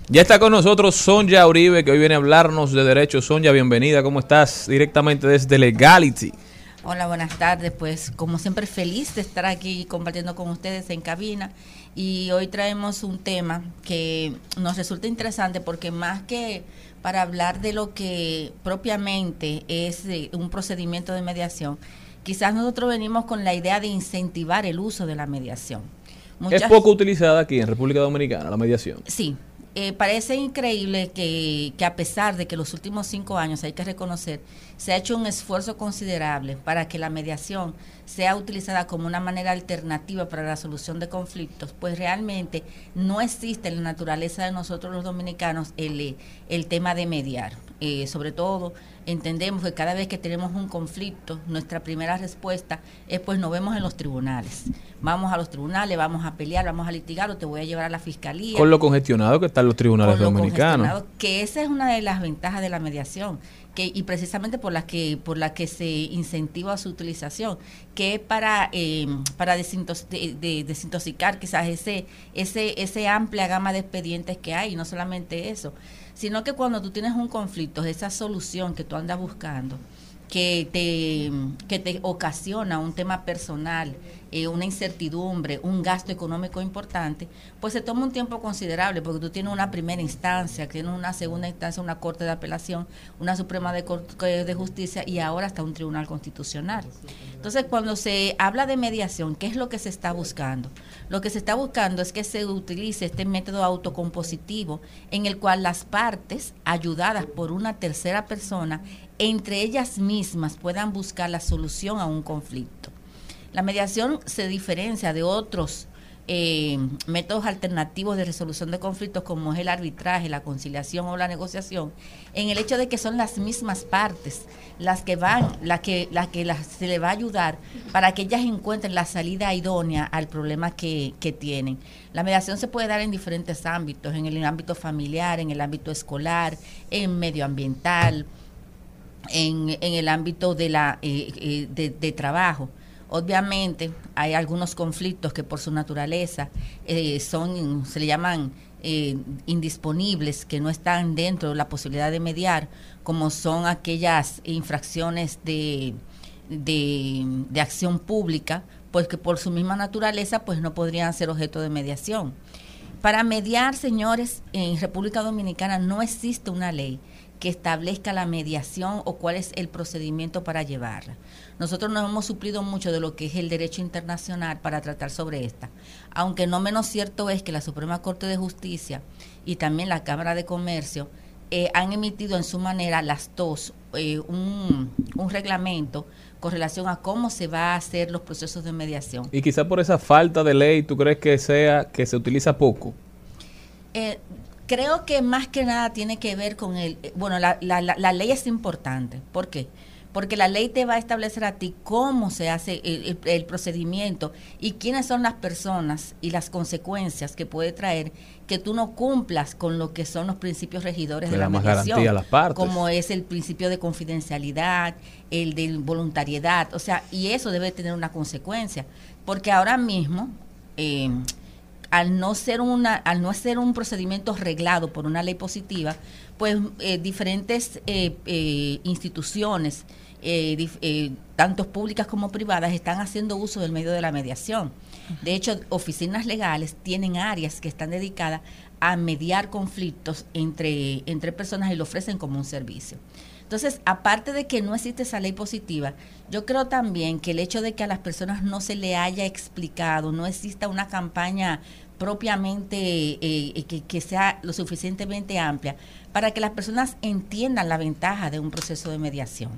Ya está con nosotros Sonja Uribe, que hoy viene a hablarnos de derechos. Sonja, bienvenida. ¿Cómo estás? Directamente desde Legality. Hola, buenas tardes. Pues como siempre feliz de estar aquí compartiendo con ustedes en cabina y hoy traemos un tema que nos resulta interesante porque más que para hablar de lo que propiamente es eh, un procedimiento de mediación, quizás nosotros venimos con la idea de incentivar el uso de la mediación. Es poco utilizada aquí en República Dominicana la mediación. Sí, eh, parece increíble que, que a pesar de que los últimos cinco años, hay que reconocer, se ha hecho un esfuerzo considerable para que la mediación sea utilizada como una manera alternativa para la solución de conflictos, pues realmente no existe en la naturaleza de nosotros los dominicanos el, el tema de mediar. Eh, sobre todo, entendemos que cada vez que tenemos un conflicto, nuestra primera respuesta es pues nos vemos en los tribunales. Vamos a los tribunales, vamos a pelear, vamos a litigar o te voy a llevar a la fiscalía Con lo congestionado que están los tribunales con lo dominicanos. congestionado, que esa es una de las ventajas de la mediación que y precisamente por la que por la que se incentiva su utilización que es para eh, para desintos- de- de- desintoxicar quizás ese ese ese amplia gama de expedientes que hay y no solamente eso sino que cuando tú tienes un conflicto esa solución que tú andas buscando que te, que te ocasiona un tema personal, eh, una incertidumbre, un gasto económico importante, pues se toma un tiempo considerable porque tú tienes una primera instancia, tienes una segunda instancia, una corte de apelación, una suprema de, Cor- eh, de justicia y ahora hasta un tribunal constitucional. Entonces, cuando se habla de mediación, ¿qué es lo que se está buscando? Lo que se está buscando es que se utilice este método autocompositivo en el cual las partes, ayudadas por una tercera persona, entre ellas mismas puedan buscar la solución a un conflicto. La mediación se diferencia de otros eh, métodos alternativos de resolución de conflictos como es el arbitraje, la conciliación o la negociación, en el hecho de que son las mismas partes las que van, las que, las que las, se le va a ayudar para que ellas encuentren la salida idónea al problema que, que tienen. La mediación se puede dar en diferentes ámbitos, en el ámbito familiar, en el ámbito escolar, en medioambiental, en, en el ámbito de, la, eh, eh, de, de trabajo. Obviamente hay algunos conflictos que por su naturaleza eh, son, se le llaman eh, indisponibles, que no están dentro de la posibilidad de mediar, como son aquellas infracciones de, de, de acción pública, pues que por su misma naturaleza pues no podrían ser objeto de mediación. Para mediar, señores, en República Dominicana no existe una ley que establezca la mediación o cuál es el procedimiento para llevarla. Nosotros nos hemos suplido mucho de lo que es el derecho internacional para tratar sobre esta, aunque no menos cierto es que la Suprema Corte de Justicia y también la Cámara de Comercio eh, han emitido en su manera las dos eh, un, un reglamento con relación a cómo se va a hacer los procesos de mediación. Y quizá por esa falta de ley, ¿tú crees que sea que se utiliza poco? Eh, creo que más que nada tiene que ver con el... eh, Bueno, la, la, la, la ley es importante. ¿Por qué? Porque la ley te va a establecer a ti cómo se hace el, procedimiento y quiénes son las personas y las consecuencias que puede traer que tú no cumplas con lo que son los principios regidores Que de la mediación, garantía a las partes. como es el principio de confidencialidad, el de voluntariedad, o sea, y eso debe tener una consecuencia, porque ahora mismo eh, al no ser una al no ser un procedimiento reglado por una ley positiva pues eh, diferentes eh, eh, instituciones eh, eh, tanto públicas como privadas están haciendo uso del medio de la mediación. De hecho oficinas legales tienen áreas que están dedicadas a mediar conflictos entre entre personas y lo ofrecen como un servicio. Entonces, aparte de que no existe esa ley positiva, yo creo también que el hecho de que a las personas no se le haya explicado, no exista una campaña propiamente eh, que, que sea lo suficientemente amplia para que las personas entiendan la ventaja de un proceso de mediación.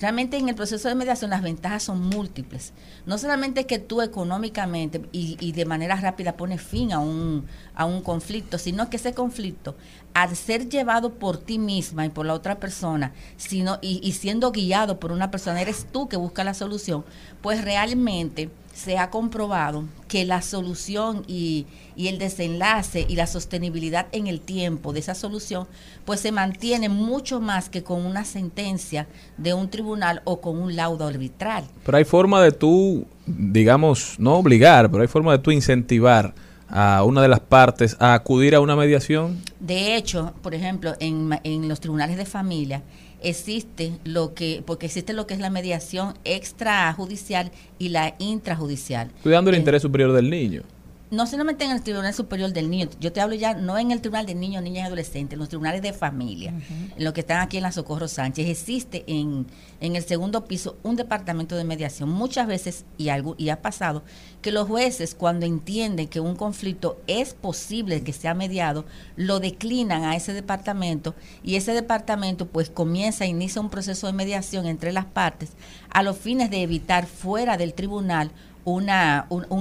Realmente en el proceso de mediación las ventajas son múltiples. No solamente que tú económicamente y, y de manera rápida pones fin a un, a un conflicto, sino que ese conflicto, al ser llevado por ti misma y por la otra persona, sino, y, y siendo guiado por una persona, eres tú que busca la solución, pues realmente se ha comprobado que la solución y, y el desenlace y la sostenibilidad en el tiempo de esa solución, pues se mantiene mucho más que con una sentencia de un tribunal o con un laudo arbitral. Pero hay forma de tú, digamos, no obligar, pero hay forma de tú incentivar a una de las partes a acudir a una mediación. De hecho, por ejemplo, en, en los tribunales de familia existe lo que, porque existe lo que es la mediación extrajudicial y la intrajudicial. Cuidando el interés superior del niño. No solamente en el Tribunal Superior del Niño, yo te hablo ya no en el Tribunal de Niños, Niñas y Adolescentes, en los tribunales de familia, en los que están aquí en la Socorro Sánchez, existe en, en el segundo piso un departamento de mediación. Muchas veces, y, algo, y ha pasado, que los jueces cuando entienden que un conflicto es posible que sea mediado, lo declinan a ese departamento y ese departamento pues comienza, inicia un proceso de mediación entre las partes a los fines de evitar fuera del tribunal un,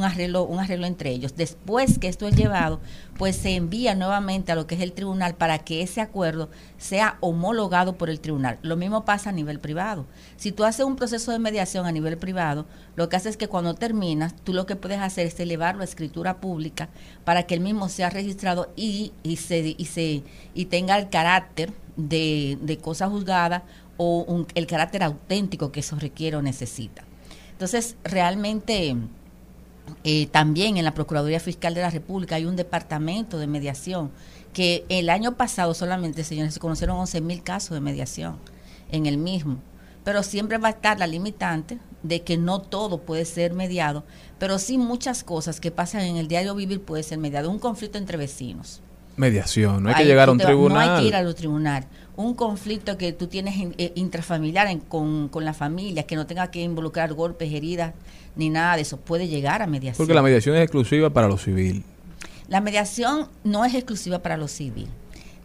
arreglo, un arreglo entre ellos. Después que esto es llevado, pues se envía nuevamente a lo que es el tribunal para que ese acuerdo sea homologado por el tribunal. Lo mismo pasa a nivel privado. Si tú haces un proceso de mediación a nivel privado, lo que haces es que cuando terminas, tú lo que puedes hacer es elevarlo a escritura pública para que el mismo sea registrado y, y, se, y, se, y tenga el carácter de, de cosa juzgada o el carácter auténtico que eso requiere o necesita. Entonces, realmente eh, también en la Procuraduría Fiscal de la República hay un departamento de mediación que el año pasado solamente, señores, se conocieron 11 mil casos de mediación en el mismo. Pero siempre va a estar la limitante de que no todo puede ser mediado, pero sí muchas cosas que pasan en el diario vivir puede ser mediado. Un conflicto entre vecinos. Mediación, no hay que llegar a un tribunal. No hay que ir a los tribunal. Un conflicto que tú tienes in- eh, intrafamiliar en- con, con la familia, que no tenga que involucrar golpes, heridas, ni nada de eso, puede llegar a mediación. Porque la mediación es exclusiva para lo civil. La mediación no es exclusiva para lo civil.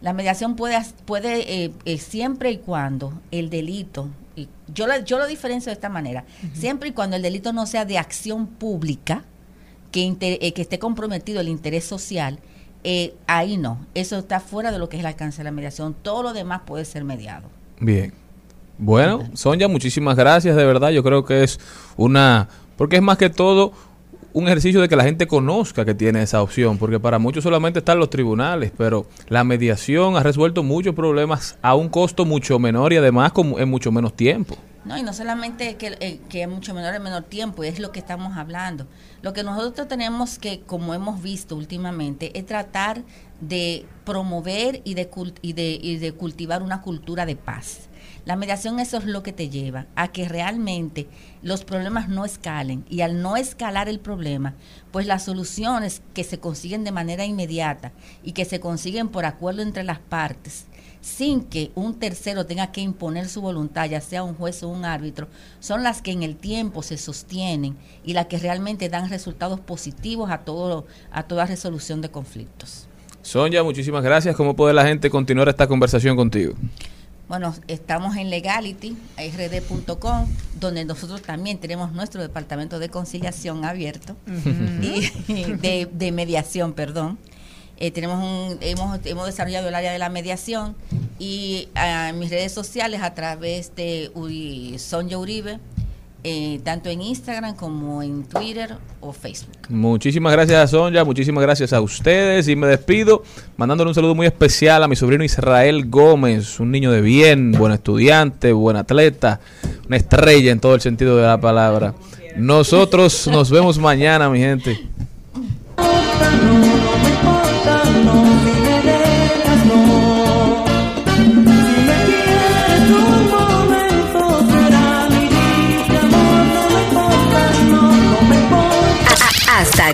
La mediación puede, puede eh, eh, siempre y cuando el delito, y yo, lo- yo lo diferencio de esta manera, siempre y cuando el delito no sea de acción pública, que, inter- eh, que esté comprometido el interés social, eh, ahí no, eso está fuera de lo que es el alcance de la mediación. Todo lo demás puede ser mediado. Bien. Bueno, Sonia, muchísimas gracias, de verdad. Yo creo que es una... Porque es más que todo un ejercicio de que la gente conozca que tiene esa opción, porque para muchos solamente están los tribunales, pero la mediación ha resuelto muchos problemas a un costo mucho menor y además con, en mucho menos tiempo. No, y no solamente que, eh, que es mucho menor en menor tiempo, es lo que estamos hablando. Lo que nosotros tenemos que, como hemos visto últimamente, es tratar de promover y de, y de, y de cultivar una cultura de paz. La mediación eso es lo que te lleva a que realmente los problemas no escalen y al no escalar el problema, pues las soluciones que se consiguen de manera inmediata y que se consiguen por acuerdo entre las partes, sin que un tercero tenga que imponer su voluntad, ya sea un juez o un árbitro, son las que en el tiempo se sostienen y las que realmente dan resultados positivos a todo a toda resolución de conflictos. Sonia, muchísimas gracias. ¿Cómo puede la gente continuar esta conversación contigo? Bueno, estamos en Legality, rd.com, donde nosotros también tenemos nuestro departamento de conciliación abierto y de, de mediación, perdón. Eh, tenemos un, hemos, hemos desarrollado el área de la mediación y ah, en mis redes sociales a través de Uri, Sonja Uribe, eh, tanto en Instagram como en Twitter o Facebook. Muchísimas gracias a Sonia, muchísimas gracias a ustedes y me despido mandándole un saludo muy especial a mi sobrino Israel Gómez, un niño de bien, buen estudiante, buen atleta, una estrella en todo el sentido de la palabra. Nosotros nos vemos mañana, mi gente.